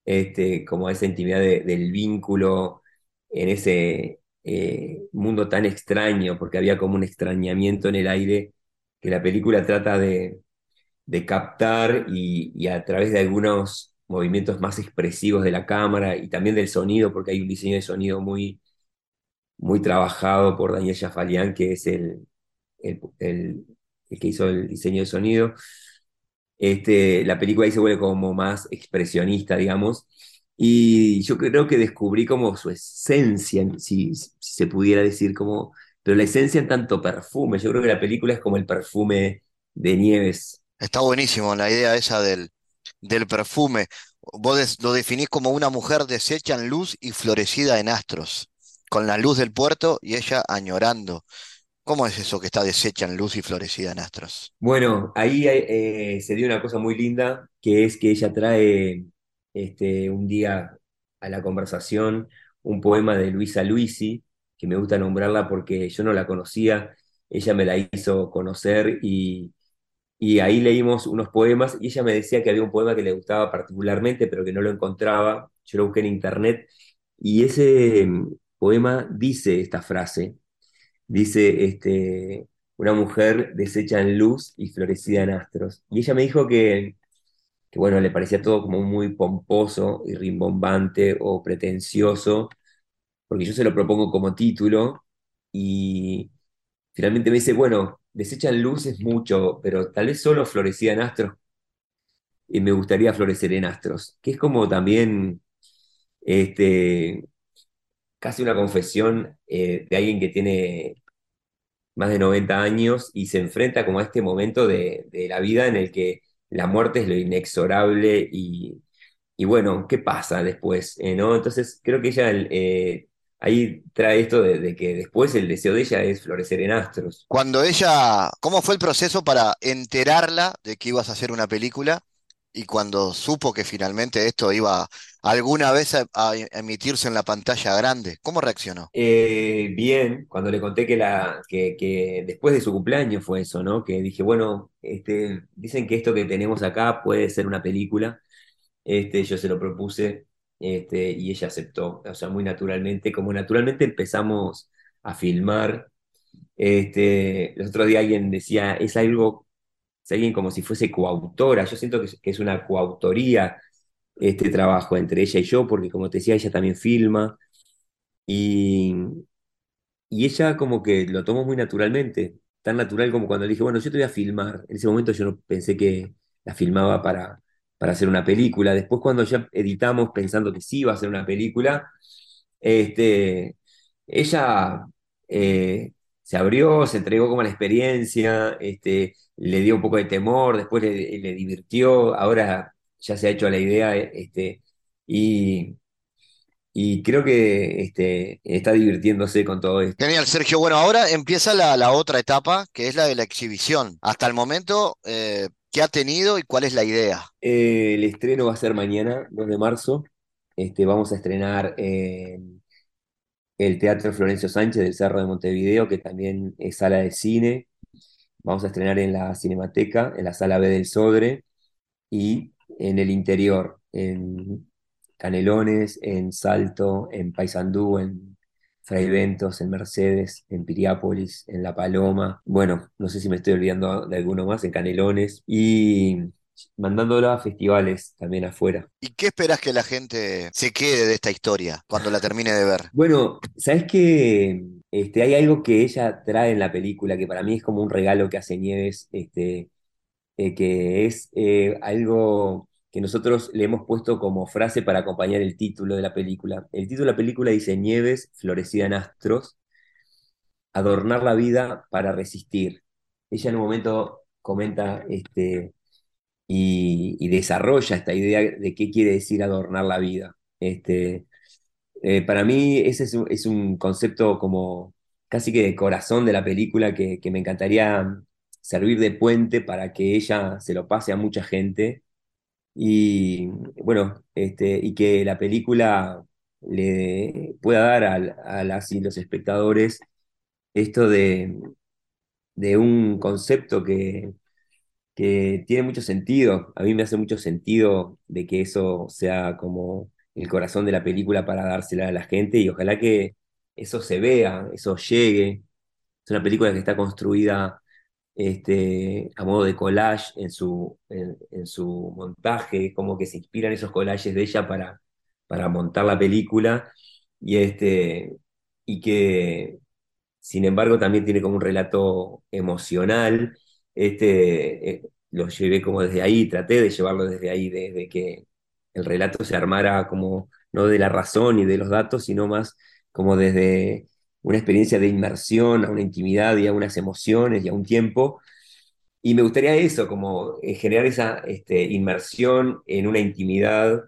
este, como a esa intimidad del vínculo en ese eh, mundo tan extraño, porque había como un extrañamiento en el aire que la película trata de, captar y, y, a través de algunos movimientos más expresivos de la cámara y también del sonido, porque hay un diseño de sonido muy, muy trabajado por Daniel Jafalian, que es el, el, que hizo el diseño de sonido. Este, la película ahí se vuelve como más expresionista, digamos, y yo creo que descubrí como su esencia, si, si se pudiera decir, como, pero la esencia en tanto perfume, yo creo que la película es como el perfume de Nieves. Está buenísimo la idea esa del, del perfume. Vos lo definís como una mujer deshecha en luz y florecida en astros, con la luz del puerto y ella añorando. ¿Cómo es eso que está deshecha en luz y florecida en astros? Bueno, ahí eh, se dio una cosa muy linda, que es que ella trae este, un día a la conversación un poema de Luisa Luisi, que me gusta nombrarla porque yo no la conocía, ella me la hizo conocer y, y ahí leímos unos poemas y ella me decía que había un poema que le gustaba particularmente, pero que no lo encontraba. Yo lo busqué en internet y ese mm, poema dice esta frase, dice, este, una mujer deshecha en luz y florecida en astros. Y ella me dijo que, que, bueno, le parecía todo como muy pomposo y rimbombante o pretencioso, porque yo se lo propongo como título y finalmente me dice, bueno, desechan luces mucho, pero tal vez solo florecía en astros y me gustaría florecer en astros, que es como también este, casi una confesión eh, de alguien que tiene más de 90 años y se enfrenta como a este momento de, la vida en el que la muerte es lo inexorable y, bueno, ¿qué pasa después? Eh, ¿no? Entonces creo que ella eh, ahí trae esto de, que después el deseo de ella es florecer en astros. Cuando ella, ¿cómo fue el proceso para enterarla de que ibas a hacer una película? Y cuando supo que finalmente esto iba alguna vez a, emitirse en la pantalla grande, ¿cómo reaccionó? Eh, bien, cuando le conté que, la, que, después de su cumpleaños fue eso, ¿no? Que dije, bueno, este, dicen que esto que tenemos acá puede ser una película. Este, yo se lo propuse este, y ella aceptó, o sea, muy naturalmente, como naturalmente empezamos a filmar. Este, los otros días alguien decía, es algo es alguien como si fuese coautora. Yo siento que es, una coautoría este trabajo entre ella y yo, porque como te decía, ella también filma. Y, y ella como que lo tomó muy naturalmente, tan natural como cuando le dije, bueno, yo te voy a filmar. En ese momento yo no pensé que la filmaba para, para hacer una película. Después cuando ya editamos pensando que sí iba a ser una película, este, ella eh, se abrió, se entregó como a la experiencia, este, le dio un poco de temor, después le, divirtió, ahora ya se ha hecho la idea, este, y, y creo que este, está divirtiéndose con todo esto. Genial, Sergio. Bueno, ahora empieza la, otra etapa, que es la de la exhibición. Hasta el momento, eh, ¿qué ha tenido y cuál es la idea? Eh, el estreno va a ser mañana, 2 de marzo. Este, vamos a estrenar en el Teatro Florencio Sánchez del Cerro de Montevideo, que también es sala de cine. Vamos a estrenar en la Cinemateca, en la sala B del Sodre y en el interior, en Canelones, en Salto, en Paysandú, en Fraiventos, en Mercedes, en Piriápolis, en La Paloma. Bueno, no sé si me estoy olvidando de alguno más, en Canelones. Y mandándolo a festivales también afuera. ¿Y qué esperas que la gente se quede de esta historia cuando la termine de ver? Bueno, ¿sabes qué? Este, hay algo que ella trae en la película que para mí es como un regalo que hace Nieves, este, eh, que es eh, algo que nosotros le hemos puesto como frase para acompañar el título de la película. El título de la película dice Nieves florecida en astros, adornar la vida para resistir. Ella en un momento comenta este, y, desarrolla esta idea de qué quiere decir adornar la vida. Este, eh, para mí ese es un, concepto como casi que de corazón de la película que, me encantaría servir de puente para que ella se lo pase a mucha gente y bueno, este, y que la película le pueda dar a, y los espectadores esto de, de un concepto que, que tiene mucho sentido. A mí me hace mucho sentido de que eso sea como el corazón de la película para dársela a la gente y ojalá que eso se vea, eso llegue. Es una película que está construida este, a modo de collage en su, en, su montaje, como que se inspiran esos collages de ella para, para montar la película. Y, este, y que sin embargo también tiene como un relato emocional. Este, eh, lo llevé como desde ahí, traté de llevarlo desde ahí, desde que el relato se armara como no de la razón y de los datos, sino más como desde una experiencia de inmersión a una intimidad y a unas emociones y a un tiempo. Y me gustaría eso, como eh, generar esa este, inmersión en una intimidad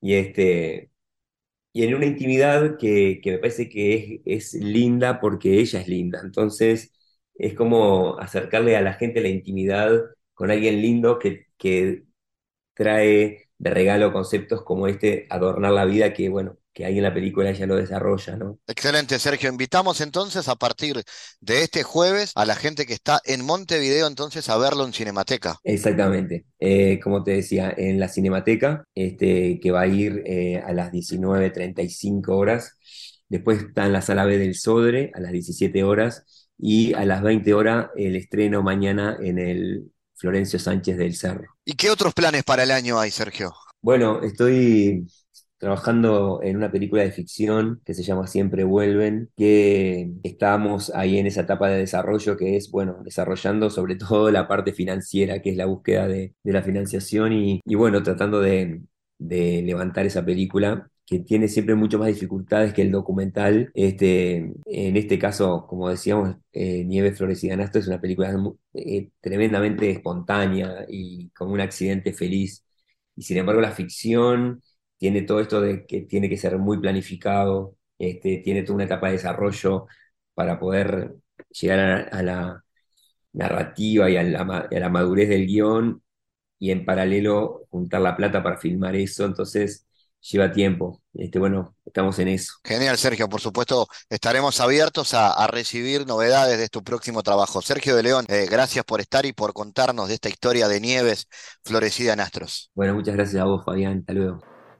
y, este, y en una intimidad que, me parece que es, es linda porque ella es linda. Entonces, es como acercarle a la gente la intimidad con alguien lindo que, que trae de regalo conceptos como este, adornar la vida, que bueno, que ahí en la película ya lo desarrolla, ¿no? Excelente, Sergio. Invitamos entonces a partir de este jueves a la gente que está en Montevideo entonces a verlo en Cinemateca. Exactamente. Eh, como te decía, en la Cinemateca, este, que va a ir eh, a las 19.35 horas. Después está en la sala B del Sodre a las 17 horas y a las 20 horas el estreno mañana en el Florencio Sánchez del Cerro. ¿Y qué otros planes para el año hay, Sergio? Bueno, estoy trabajando en una película de ficción que se llama Siempre Vuelven, que estamos ahí en esa etapa de desarrollo que es, bueno, desarrollando sobre todo la parte financiera, que es la búsqueda de, la financiación y, bueno, tratando de, levantar esa película que tiene siempre mucho más dificultades que el documental. Este, en este caso, como decíamos, eh, Nieve Florecida Nastro es una película eh, tremendamente espontánea y como un accidente feliz. Y sin embargo, la ficción tiene todo esto de que tiene que ser muy planificado, este, tiene toda una etapa de desarrollo para poder llegar a, la narrativa y a la, a la madurez del guion y en paralelo juntar la plata para filmar eso, entonces lleva tiempo. Este, bueno, estamos en eso. Genial, Sergio. Por supuesto, estaremos abiertos a, recibir novedades de tu próximo trabajo. Sergio de León, eh, gracias por estar y por contarnos de esta historia de Nieves florecida en Astros. Bueno, muchas gracias a vos, Fabián. Hasta luego.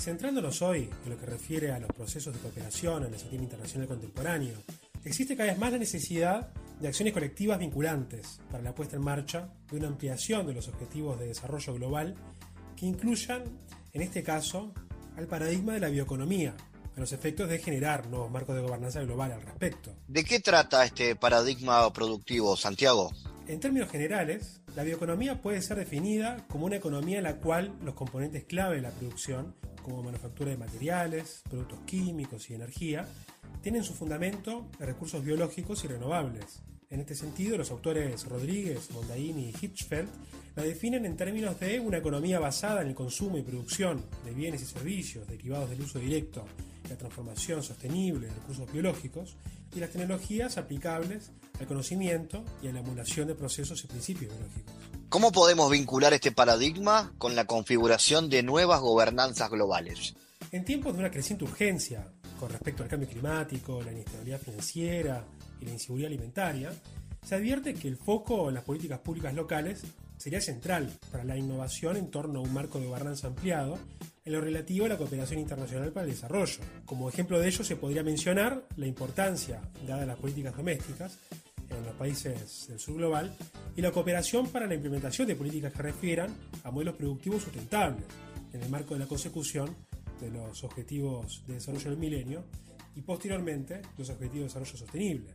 Centrándonos hoy en lo que refiere a los procesos de cooperación en el sistema internacional contemporáneo, existe cada vez más la necesidad de acciones colectivas vinculantes para la puesta en marcha de una ampliación de los objetivos de desarrollo global que incluyan, en este caso, al paradigma de la bioeconomía, a los efectos de generar nuevos marcos de gobernanza global al respecto. ¿De qué trata este paradigma productivo, Santiago? En términos generales, la bioeconomía puede ser definida como una economía en la cual los componentes clave de la producción como manufactura de materiales, productos químicos y energía, tienen su fundamento en recursos biológicos y renovables. En este sentido, los autores Rodríguez, Mondaini y Hitchfeld la definen en términos de una economía basada en el consumo y producción de bienes y servicios derivados del uso directo, la transformación sostenible de recursos biológicos y las tecnologías aplicables al conocimiento y a la emulación de procesos y principios biológicos. ¿Cómo podemos vincular este paradigma con la configuración de nuevas gobernanzas globales? En tiempos de una creciente urgencia con respecto al cambio climático, la inestabilidad financiera y la inseguridad alimentaria, se advierte que el foco en las políticas públicas locales sería central para la innovación en torno a un marco de gobernanza ampliado en lo relativo a la cooperación internacional para el desarrollo. Como ejemplo de ello se podría mencionar la importancia, dada las políticas domésticas, en los países del sur global y la cooperación para la implementación de políticas que refieran a modelos productivos sustentables en el marco de la consecución de los objetivos de desarrollo del milenio y posteriormente los objetivos de desarrollo sostenible.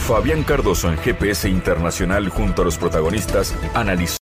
Fabián Cardoso en GPS Internacional junto a los protagonistas analizó